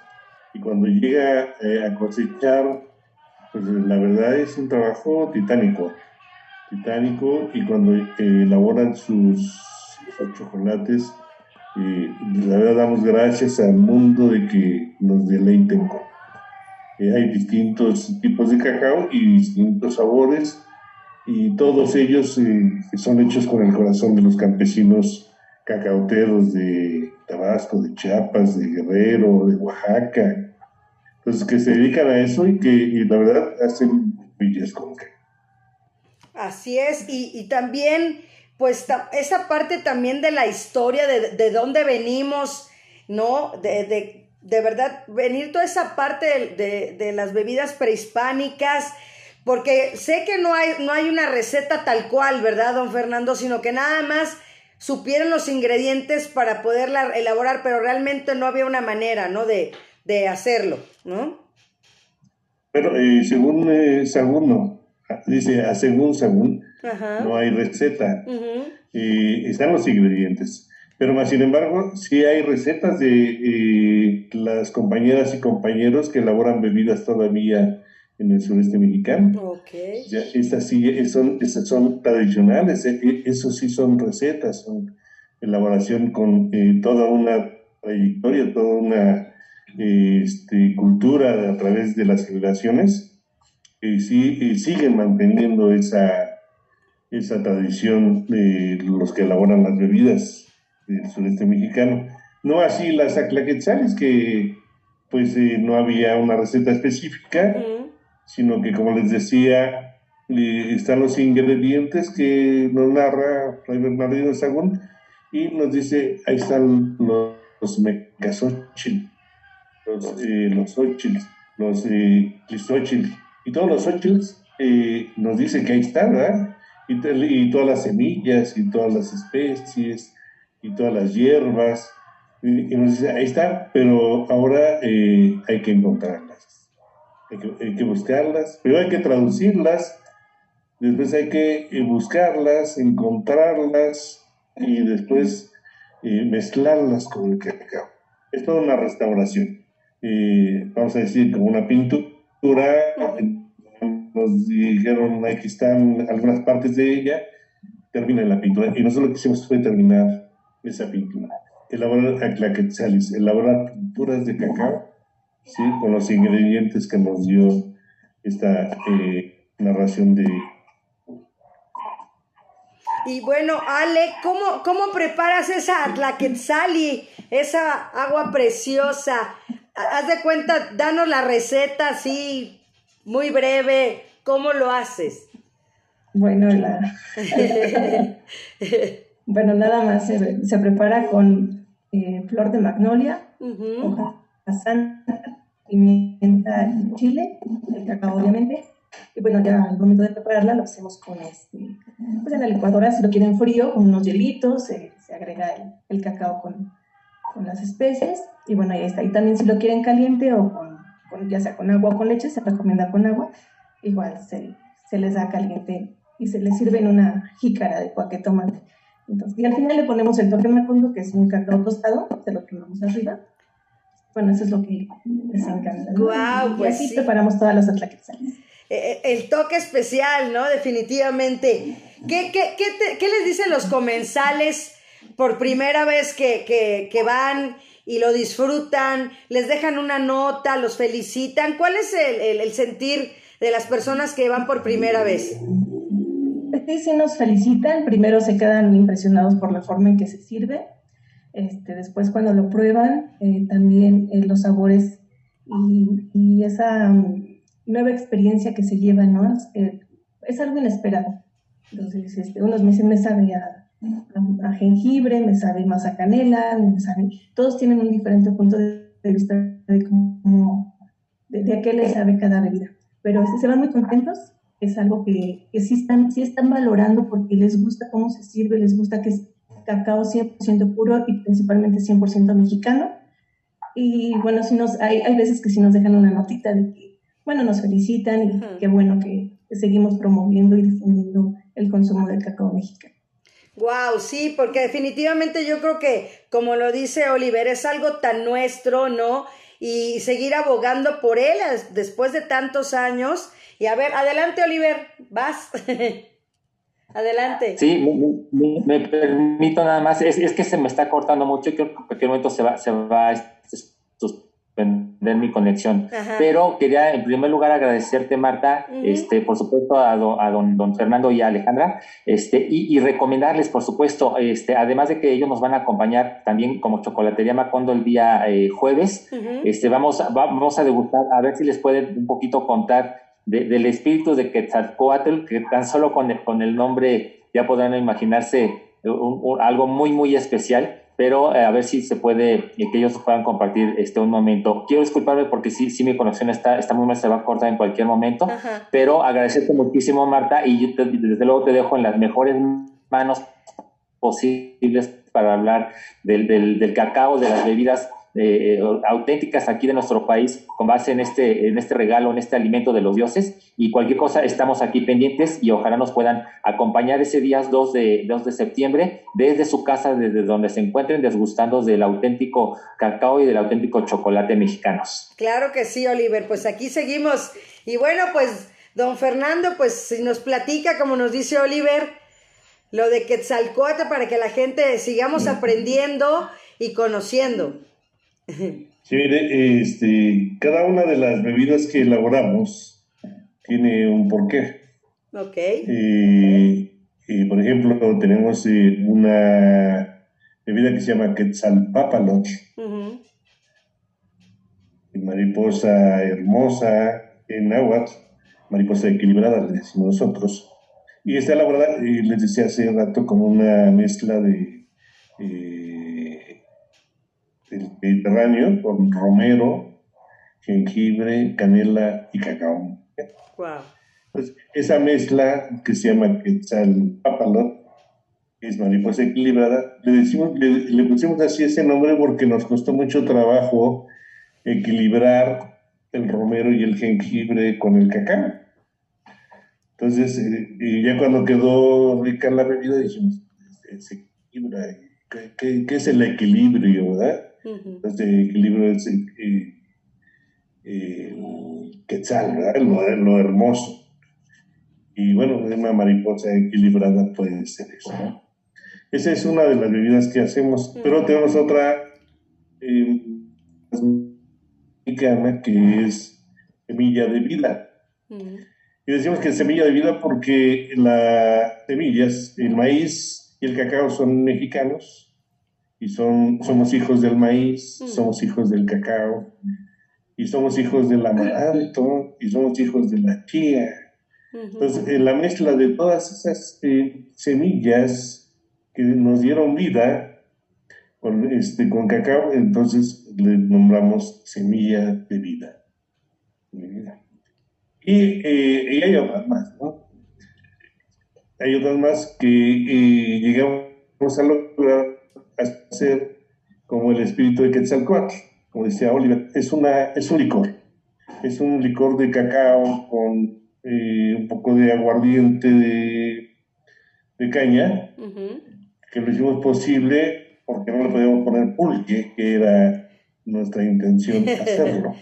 Y cuando llega eh, a cosechar, pues la verdad es un trabajo titánico, titánico, y cuando eh, elaboran sus, chocolates, la verdad damos gracias al mundo de que nos deleiten con. hay distintos tipos de cacao y distintos sabores y todos ellos eh, son hechos con el corazón de los campesinos cacauteros de Tabasco, de Chiapas, de Guerrero, de Oaxaca. Entonces, que se dedican a eso y que la verdad hacen villas con Así es, y, también, pues, esa parte también de la historia, de, de dónde venimos, ¿no? De, de, verdad, venir toda esa parte de, de las bebidas prehispánicas, porque sé que no hay, no hay una receta tal cual, ¿verdad, don Fernando? Sino que nada más supieron los ingredientes para poderla elaborar, pero realmente no había una manera, ¿no? De, hacerlo, ¿no? Pero eh, según eh, dice, a según Sagún, no hay receta. y están los ingredientes. Pero más sin embargo, sí hay recetas de eh, las compañeras y compañeros que elaboran bebidas todavía en el sureste mexicano. Okay. Ya, estas sí son, estas son tradicionales, eh, eh, eso sí son recetas, son elaboración con eh, toda una trayectoria, toda una este, cultura a través de las generaciones, y sí siguen manteniendo esa, esa tradición de los que elaboran las bebidas del sureste mexicano. No así las aclaquetzales, que pues no había una receta específica, sino que como les decía, están los ingredientes que nos narra Fray Bernardino de Sagún y nos dice, ahí están los, los los, eh, los los eh, y todos los ochils eh, nos dice que ahí están, ¿verdad? Y, y, todas las semillas y todas las especies y todas las hierbas, y, nos dice, ahí está, pero ahora eh, hay que encontrarlas hay que, buscarlas, pero hay que traducirlas, después hay que eh, buscarlas, encontrarlas y después eh, mezclarlas con el cacao. Es toda una restauración. Eh, vamos a decir, como una pintura, nos dijeron aquí están algunas partes de ella, termina la pintura. Y nosotros lo que hicimos fue terminar esa pintura. Elaborar elaborar pinturas de cacao ¿sí? con los ingredientes que nos dio esta eh, narración de... Y bueno, Ale, ¿cómo, cómo preparas esa tlaquetzali, esa agua preciosa? Haz de cuenta, danos la receta así, muy breve, ¿cómo lo haces? Bueno, la... bueno nada más se, prepara con eh, flor de magnolia, santa, pimienta y chile, el cacao obviamente. Y bueno, ya al momento de prepararla lo hacemos con este, pues en la licuadora, si lo quieren frío, con unos hielitos, se, agrega el, cacao con, con, las especies y bueno, ahí está. Y también si lo quieren caliente o con, ya sea con agua o con leche, se recomienda con agua, igual se, se les da caliente y se les sirve en una jícara de cualquier tomate. Entonces, y al final le ponemos el toque macundo, que es un cacao tostado, se lo ponemos arriba bueno, eso es lo que les encanta. Wow, pues y así preparamos todas las atlaquetzales. Eh, eh, el toque especial, ¿no? Definitivamente. ¿Qué, qué, qué, les dicen los comensales por primera vez que, que, van y lo disfrutan? ¿Les dejan una nota? ¿Los felicitan? ¿Cuál es el, el, sentir de las personas que van por primera vez? Sí, sí nos felicitan. Primero se quedan impresionados por la forma en que se sirve este, después cuando lo prueban, eh, también eh, los sabores y, esa mm, nueva experiencia que se lleva, ¿no? Eh, es algo inesperado. Entonces, este, unos me dicen, me sabe a, jengibre, me sabe más a canela, me sabe... Todos tienen un diferente punto de, vista de cómo, de, a qué les sabe cada bebida. Pero este, se van muy contentos, es algo que, que sí, están, sí están valorando porque les gusta cómo se sirve, les gusta que cacao 100% puro y principalmente 100% mexicano. Y bueno, si nos, hay, hay veces que sí nos dejan una notita de que, bueno, nos felicitan y qué bueno que, seguimos promoviendo y difundiendo el consumo del cacao mexicano. Wow, sí, porque definitivamente yo creo que, como lo dice Oliver, es algo tan nuestro, ¿no? Y seguir abogando por él después de tantos años. Y a ver, adelante, Oliver, vas. adelante. Sí, me, permito nada más, es, es, que se me está cortando mucho y creo que en cualquier momento se va, se va a suspender mi conexión. Pero quería en primer lugar agradecerte, Marta, este, por supuesto a, a don, don, Fernando y a Alejandra, este, y, recomendarles, por supuesto, este, además de que ellos nos van a acompañar también como Chocolatería Macondo el día eh, jueves, este, vamos, vamos a degustar, a ver si les pueden un poquito contar del espíritu de Quetzalcoatl, que tan solo con el, con el nombre ya podrán imaginarse algo muy, muy especial pero eh, a ver si se puede, eh, que ellos puedan compartir este un momento. Quiero disculparme porque sí, sí mi conexión está, está muy mal, se va a cortar en cualquier momento, pero agradecerte muchísimo, Marta, y yo desde luego te dejo en las mejores manos posibles para hablar del, del, del cacao, de las bebidas eh, auténticas aquí de nuestro país con base en este, en este regalo, en este alimento de los dioses. Y cualquier cosa, estamos aquí pendientes y ojalá nos puedan acompañar ese día 2 de, 2 de septiembre desde su casa, desde donde se encuentren, desgustando del auténtico cacao y del auténtico chocolate mexicanos. Claro que sí, Oliver. Pues aquí seguimos. Y bueno, pues, don Fernando, pues si nos platica, como nos dice Oliver, lo de Quetzalcoatl para que la gente sigamos aprendiendo y conociendo. Sí, este, cada una de las bebidas que elaboramos tiene un porqué. Ok. y por ejemplo, tenemos eh, una bebida que se llama Quetzalpapaloch. Mariposa hermosa en náhuatl, mariposa equilibrada, le decimos nosotros. Y está elaborada, les decía hace rato, con una mezcla de eh, del Mediterráneo con romero, jengibre, canela y cacao. Pues, esa mezcla que se llama Quetzalpapalot, que es mariposa equilibrada, le, decimos, le, pusimos así ese nombre porque nos costó mucho trabajo equilibrar el romero y el jengibre con el cacao. Entonces, eh, y ya cuando quedó rica la bebida, dijimos, se equilibra. ¿Qué, qué es el equilibrio, verdad? Este libro es eh, el quetzal, ¿verdad? Lo, hermoso. Y bueno, una mariposa equilibrada puede ser eso. Esa es una de las bebidas que hacemos, pero tenemos otra eh, que es semilla de vida. Y decimos que es semilla de vida porque las semillas, el maíz y el cacao son mexicanos y son, somos hijos del maíz, mm. somos hijos del cacao, y somos hijos del amaranto, y somos hijos de la chía. Entonces, en la mezcla de todas esas eh, semillas que nos dieron vida con, este, con cacao, entonces le nombramos semilla de vida. Y, eh, y hay otras más, ¿no? Hay otras más que eh, llegamos a lograr ser como el espíritu de Quetzalcoatl, como decía Oliver, es, una, es un licor, es un licor de cacao con eh, un poco de aguardiente de, de caña, que lo hicimos posible porque no le podíamos poner pulque, que era nuestra intención hacerlo.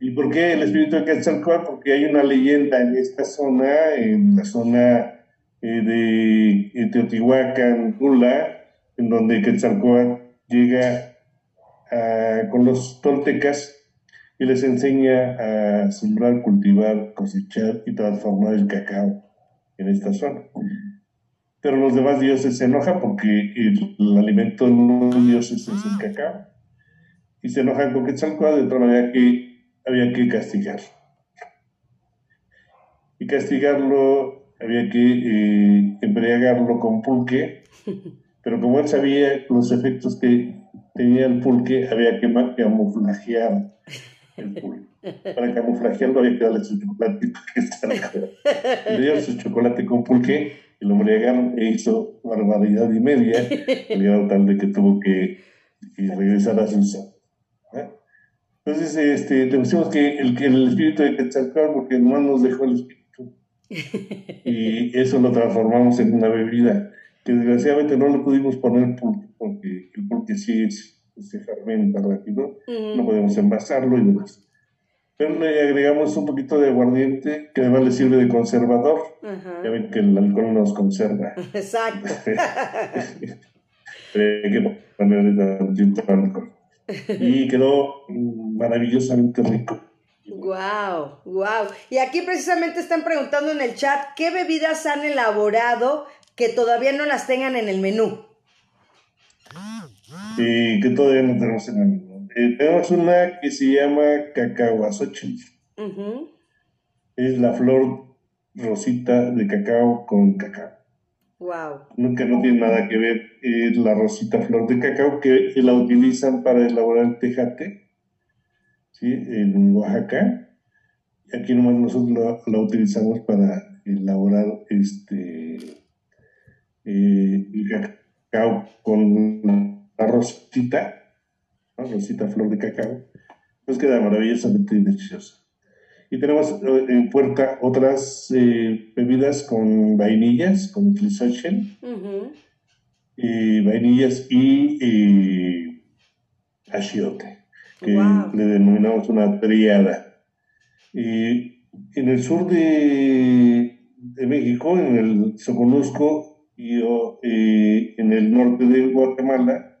¿Y por qué el espíritu de Quetzalcoatl? Porque hay una leyenda en esta zona, en la zona eh, de Teotihuacán, Tula, en donde Quetzalcóatl llega con los toltecas y les enseña a sembrar, cultivar, cosechar y transformar el cacao en esta zona. Pero los demás dioses se enojan porque el, alimento de los dioses es el cacao. Y se enojan con Quetzalcóatl de tal manera que había que castigarlo. Y castigarlo había que eh, embriagarlo con pulque pero como él sabía los efectos que tenía el pulque, había que camuflajear el pulque. Para camuflajearlo había que darle su chocolate Le dieron su chocolate con pulque y lo embriagaron e hizo barbaridad y media, al tal de que tuvo que, regresar a su sal. Entonces, este, le decimos que el, que el espíritu de Quetzalcóatl, porque no nos dejó el espíritu. Y eso lo transformamos en una bebida que desgraciadamente no le pudimos poner pulque, porque el pulque sí se fermenta rápido, no podemos envasarlo y demás. Pero le agregamos un poquito de aguardiente que además le sirve de conservador. Ya ven que el alcohol nos conserva. Exacto. Hay que ponerle alcohol. Y quedó maravillosamente rico. Wow, wow. Y aquí precisamente están preguntando en el chat qué bebidas han elaborado que todavía no las tengan en el menú. Y que todavía no tenemos en el menú. Eh, tenemos una que se llama cacahuazochil. Es la flor rosita de cacao con cacao. Wow. Que no tiene nada que ver es la rosita flor de cacao que la utilizan para elaborar el tejate ¿sí? en Oaxaca. Aquí nomás nosotros la, utilizamos para elaborar este eh, el cacao con la rosita, rosita flor de cacao. Pues queda maravillosamente deliciosa. Y tenemos eh, en puerta otras eh, bebidas con vainillas, con clisochen, vainillas y achiote, que le denominamos una triada. Y en el sur de, México, en el Soconusco y eh, en el norte de Guatemala,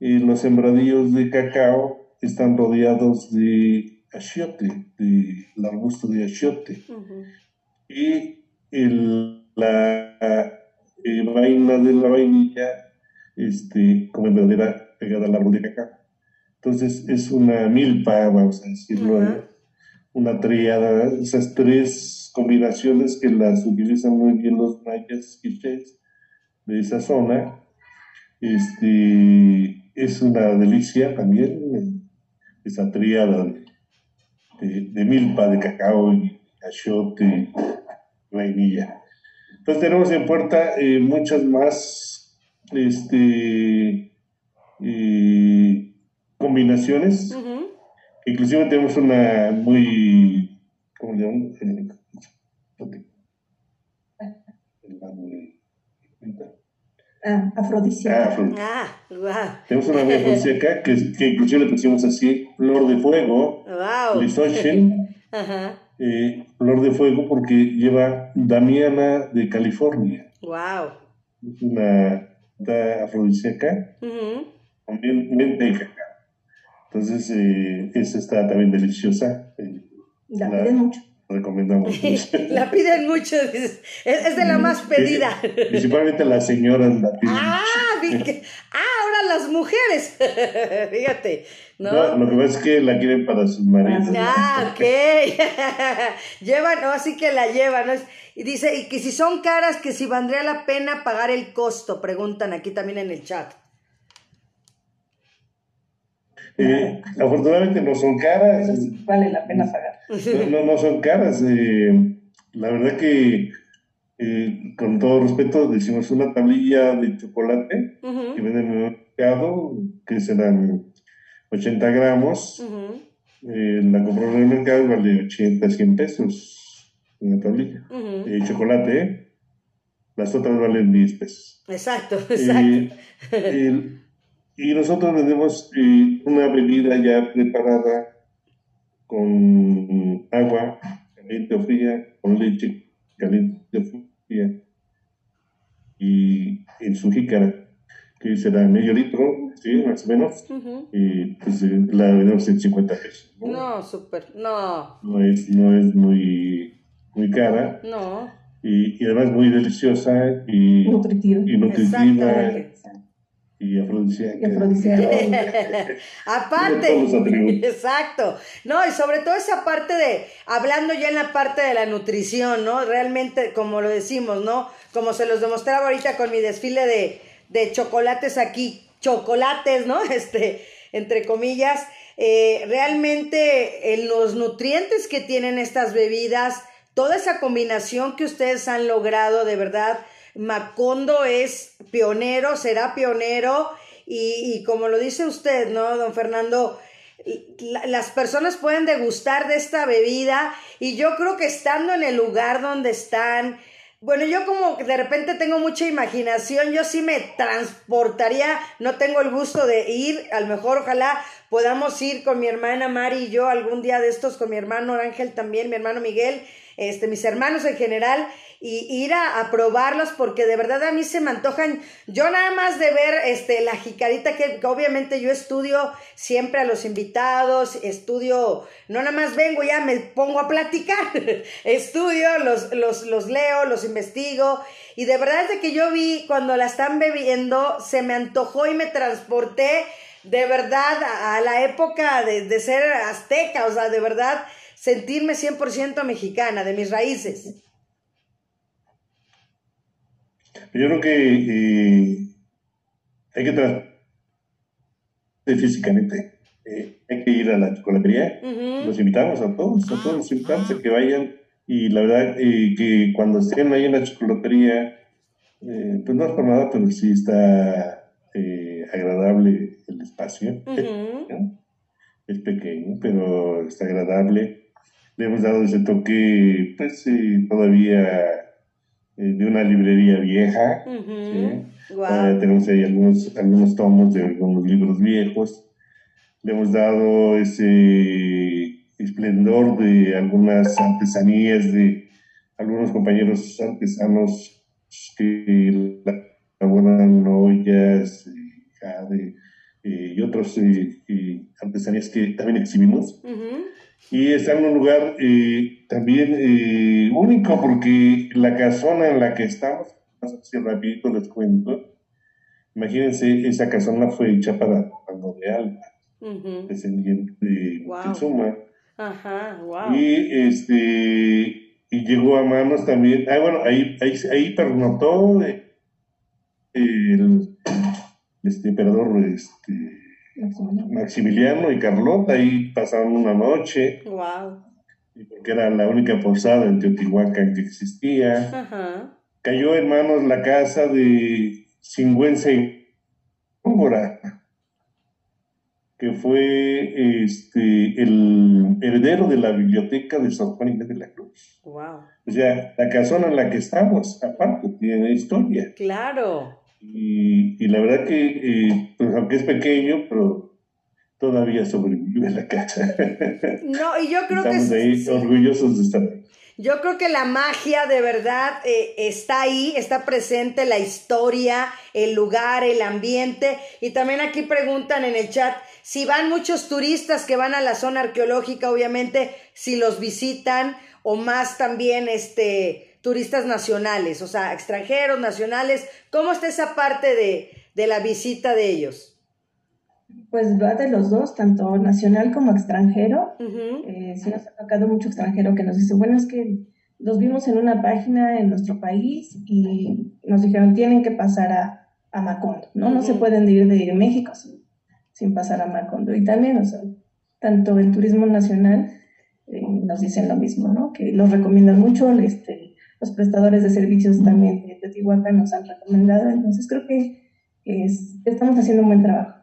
los sembradíos de cacao están rodeados de achiote, del arbusto de achiote. Y el, la eh, vaina de la vainilla, este, como verdadera pegada al árbol de cacao. Entonces es una milpa, vamos a decirlo, una triada, esas tres combinaciones que las utilizan muy bien los mayas quichés de esa zona. Este, es una delicia también, esa triada de, milpa, de cacao y achiote y vainilla. Entonces tenemos en puerta eh, muchas más este, eh, combinaciones. Inclusive tenemos una muy, ¿cómo le llamamos? Ah, afrodisíaca. Ah, wow. Tenemos una muy afrodisíaca que, que inclusive le pusimos así, flor de fuego, wow. Ajá. Eh, flor de fuego porque lleva Damiana de California. Wow. Es una, afrodisíaca, también mente Entonces, eh, esa está también deliciosa. Eh, la piden mucho recomendamos. la piden mucho, es, es, de la más pedida. Principalmente las señoras la piden. Ah, ah, ahora las mujeres, fíjate. ¿no? lo que pasa es que la quieren para sus maridos. Ah, ok. llevan, no, así que la llevan. Y dice, y que si son caras, que si valdría la pena pagar el costo, preguntan aquí también en el chat. Eh, afortunadamente no son caras. vale la pena pagar. No, no, son caras. Eh, la verdad que, eh, con todo respeto, decimos una tablilla de chocolate que venden en el mercado, que serán 80 gramos. la compró en el mercado y vale 80, 100 pesos una tablilla de chocolate. Las otras valen 10 pesos. Exacto, exacto. Y nosotros vendemos eh, una bebida ya preparada con agua caliente o fría, con leche caliente o fría y en su jícara, que será medio litro, ¿sí? más o menos, y pues eh, la vendemos en 50 pesos. No, súper, no. No es, no es muy, muy cara. No. Y, y además muy deliciosa y nutritiva. Y nutritiva y afrodisíaca. Aparte, exacto. No, y sobre todo esa parte de, hablando ya en la parte de la nutrición, ¿no? Realmente, como lo decimos, ¿no? Como se los demostraba ahorita con mi desfile de, de chocolates aquí, chocolates, ¿no? Este, entre comillas, eh, realmente en los nutrientes que tienen estas bebidas, toda esa combinación que ustedes han logrado, de verdad, Macondo es pionero, será pionero y, como lo dice usted, ¿no, don Fernando? las personas pueden degustar de esta bebida y yo creo que estando en el lugar donde están, bueno, yo como de repente tengo mucha imaginación, yo sí me transportaría, no tengo el gusto de ir, a lo mejor ojalá podamos ir con mi hermana Mari y yo algún día de estos, con mi hermano Ángel también, mi hermano Miguel, este, mis hermanos en general, y ir a, probarlos porque de verdad a mí se me antojan, yo nada más de ver este, la jicarita que, obviamente yo estudio siempre a los invitados, estudio, no nada más vengo ya me pongo a platicar, estudio, los, los, los leo, los investigo. Y de verdad de que yo vi cuando la están bebiendo se me antojó y me transporté de verdad a, la época de, de ser azteca, o sea, de verdad sentirme 100% mexicana, de mis raíces. Yo creo que eh, hay que tratar físicamente. Eh, hay que ir a la chocolatería. Los invitamos a todos, a todos los invitamos a que vayan. Y la verdad eh, que cuando estén ahí en la chocolatería, pues no es por nada, pero sí está agradable el espacio. Es pequeño, pero está agradable. Le hemos dado ese toque, pues todavía eh, de una librería vieja. tenemos ahí algunos, algunos tomos de algunos libros viejos. Le hemos dado ese esplendor de algunas artesanías de algunos compañeros artesanos que elaboran ollas, jade eh, y otras eh, artesanías que también exhibimos y está en un lugar eh, también eh, único porque la casona en la que estamos, así rapidito les cuento, imagínense, esa casona fue hecha para cuando de Alba, descendiente de wow. Ajá, wow. Y este y llegó a manos también, ah bueno, ahí, ahí, ahí pernotó eh, el este emperador este Maximiliano y Carlota ahí pasaron una noche. Wow. Porque era la única posada en Teotihuacán que existía. Cayó en manos la casa de Singüense y que fue este, el heredero de la biblioteca de San Juan Inés de la Cruz. Wow. O sea, la casona en la que estamos, aparte, tiene historia. Claro. Y, la verdad que, eh, pues aunque es pequeño, pero todavía sobrevive la casa. No, y yo creo que... Estamos ahí orgullosos de estar ahí. Yo creo que la magia de verdad eh, está ahí, está presente la historia, el lugar, el ambiente. Y también aquí preguntan en el chat si van muchos turistas que van a la zona arqueológica, obviamente, si los visitan o más también este turistas nacionales, o sea, extranjeros, nacionales. ¿Cómo está esa parte de, de la visita de ellos? Pues va de los dos, tanto nacional como extranjero. Eh, sí nos ha tocado mucho extranjero que nos dice, bueno, es que los vimos en una página en nuestro país y nos dijeron, tienen que pasar a, a Macondo, ¿no? No se pueden ir de México sin, pasar a Macondo. Y también, o sea, tanto el turismo nacional eh, nos dicen lo mismo, ¿no? Que los recomiendan mucho, este, los prestadores de servicios también de Teotihuacán nos han recomendado. Entonces creo que estamos haciendo un buen trabajo.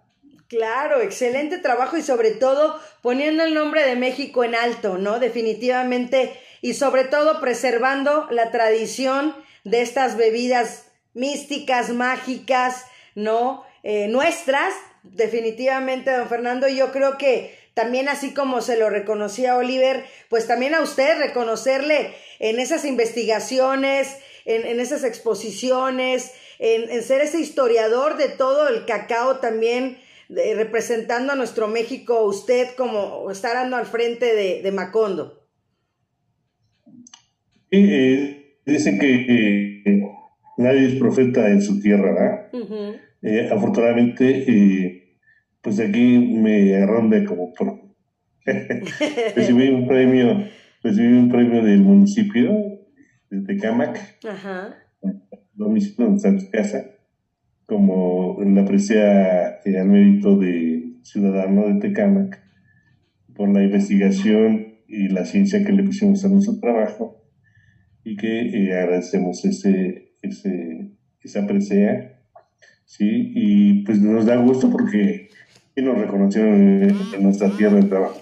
Claro, excelente trabajo y sobre todo poniendo el nombre de México en alto, ¿no? Definitivamente y sobre todo preservando la tradición de estas bebidas místicas, mágicas, ¿no? Eh, nuestras, definitivamente, don Fernando, y yo creo que también así como se lo reconocía Oliver, pues también a usted reconocerle en esas investigaciones, en, esas exposiciones, en, ser ese historiador de todo el cacao también, representando a nuestro México, usted como estar andando al frente de, Macondo. Eh, dicen que nadie es profeta en su tierra, ¿verdad? Eh, afortunadamente, eh, pues aquí me agarraron como recibí un premio recibí un premio del municipio de Tecamac, Ajá. domicilio en Santa Casa, como la aprecia eh, al mérito de ciudadano de Tecamac por la investigación y la ciencia que le pusimos a nuestro trabajo y que eh, agradecemos ese, ese, esa presea, ¿sí? Y pues nos da gusto porque nos reconocieron en, nuestra tierra de trabajo.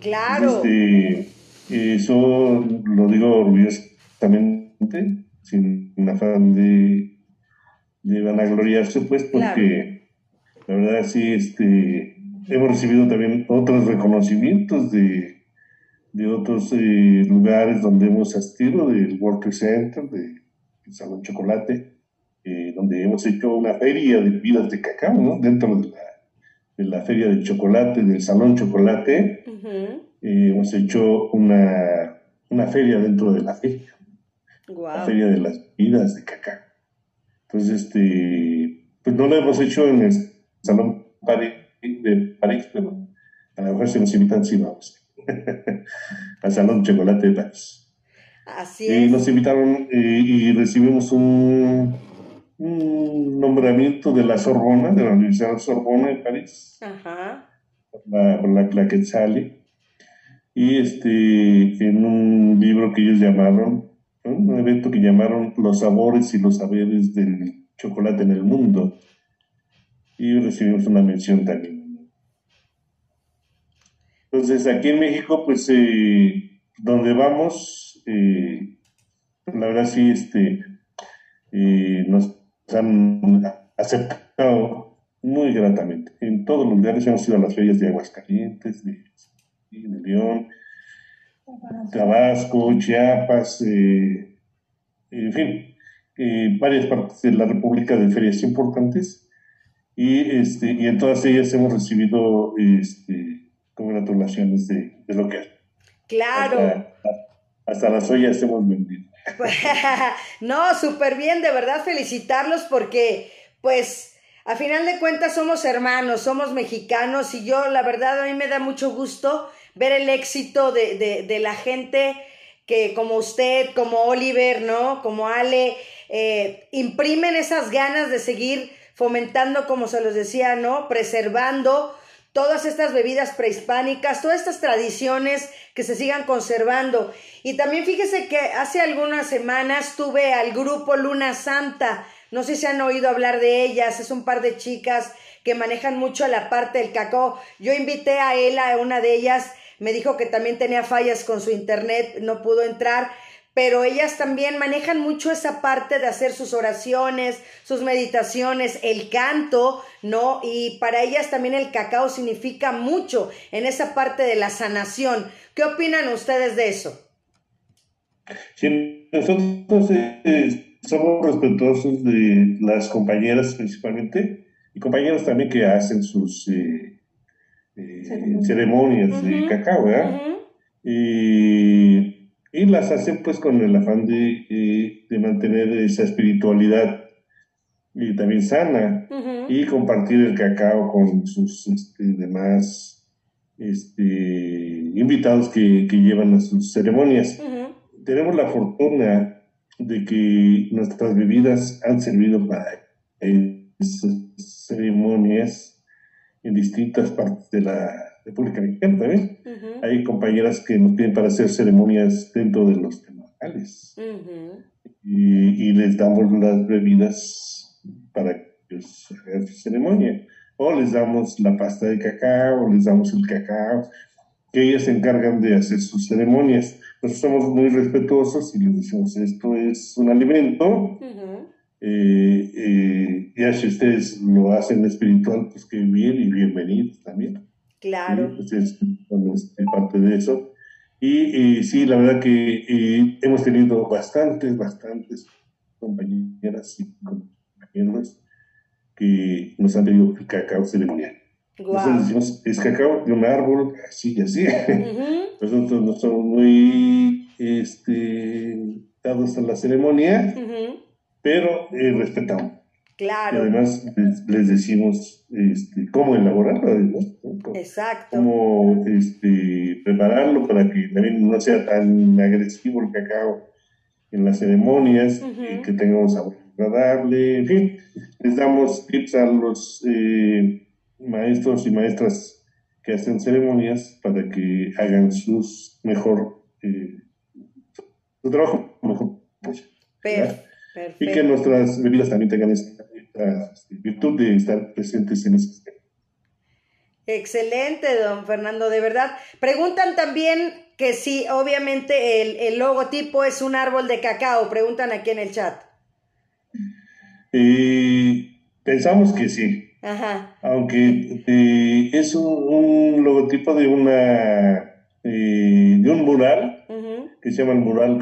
Claro. Este, eso lo digo orgullosamente sin afán de, de vanagloriarse, pues, porque la verdad sí, este, hemos recibido también otros reconocimientos de, de otros eh, lugares donde hemos asistido, del World Trade Center, del Salón Chocolate, donde hemos hecho una feria de bebidas de cacao, ¿no? Dentro de la, de la feria del chocolate, del Salón Chocolate, eh, hemos hecho una, una feria dentro de la feria, la feria de las bebidas de cacao. Entonces, este, pues no lo hemos hecho en el Salón de París, pero a lo mejor se nos invitan si vamos al Salón Chocolate de París. Así es. Y nos invitaron eh, y recibimos un, un, nombramiento de la Sorbona, de la Universidad de Sorbona de París, Ajá. por la, por la Claquetzali, y este, en un libro que ellos llamaron, ¿no? un evento que llamaron Los sabores y los saberes del chocolate en el mundo, y recibimos una mención también. Entonces, aquí en México, pues, eh, donde vamos, eh, la verdad sí, este, eh, nos han aceptado muy gratamente. En todos los lugares hemos ido a las ferias de Aguascalientes, de, de León, Tabasco, Chiapas, eh, en fin, eh, varias partes de la República de ferias importantes y, este, y en todas ellas hemos recibido este, congratulaciones de, de lo que Claro. Hasta, hasta las ollas hemos vendido. no, súper bien, de verdad felicitarlos porque, pues, a final de cuentas somos hermanos, somos mexicanos y yo, la verdad, a mí me da mucho gusto ver el éxito de, de, la gente que como usted, como Oliver, ¿no? Como Ale, eh, imprimen esas ganas de seguir fomentando, como se los decía, ¿no? Preservando todas estas bebidas prehispánicas, todas estas tradiciones que se sigan conservando. Y también fíjese que hace algunas semanas tuve al grupo Luna Santa, no sé si han oído hablar de ellas, es un par de chicas que manejan mucho la parte del cacao. Yo invité a él a una de ellas, me dijo que también tenía fallas con su internet, no pudo entrar, pero ellas también manejan mucho esa parte de hacer sus oraciones, sus meditaciones, el canto, ¿no? Y para ellas también el cacao significa mucho en esa parte de la sanación. ¿Qué opinan ustedes de eso? Sí, nosotros eh, somos respetuosos de las compañeras principalmente y compañeros también que hacen sus eh, eh, ceremonias uh -huh. de cacao, ¿verdad? Uh -huh. y, y, las hacen pues con el afán de, de mantener esa espiritualidad y también sana uh -huh. y compartir el cacao con sus este, demás este, invitados que, que, llevan a sus ceremonias. Tenemos la fortuna de que nuestras bebidas han servido para esas ceremonias en distintas partes de la República Mexicana también. Uh -huh. Hay compañeras que nos piden para hacer ceremonias dentro de los temporales uh -huh. y, y, les damos las bebidas para que ellos hagan su ceremonia. O les damos la pasta de cacao, o les damos el cacao, que ellas se encargan de hacer sus ceremonias. Nosotros somos muy respetuosos y les decimos, esto es un alimento, uh -huh. Eh, eh, ya si ustedes lo hacen espiritual, pues que bien y bienvenidos también. Claro. ¿sí? Pues es, es, parte de eso. Y, y sí, la verdad que hemos tenido bastantes, bastantes compañeras y compañeros que nos han pedido cacao ceremonial. Wow. Nosotros decimos, es cacao de un árbol, así y así. Uh -huh. Nosotros no somos muy este, dados a la ceremonia, uh -huh. Pero eh, respetamos. Claro. Y además les, les decimos este, cómo elaborarlo, además, ¿no? Exacto. Cómo este, prepararlo para que también no sea tan agresivo el cacao en las ceremonias, uh -huh. y que tengamos sabor agradable, en fin, les damos tips a los eh, maestros y maestras que hacen ceremonias para que hagan sus mejor eh, su trabajo mejor Perfecto. Y que nuestras bebidas también tengan esta, esta, virtud de estar presentes en ese sistema. Excelente, don Fernando, de verdad. Preguntan también que si obviamente el, el logotipo es un árbol de cacao, preguntan aquí en el chat. Eh, pensamos que sí. Ajá. Aunque eh, es un, un logotipo de una eh, de un mural que se llama el mural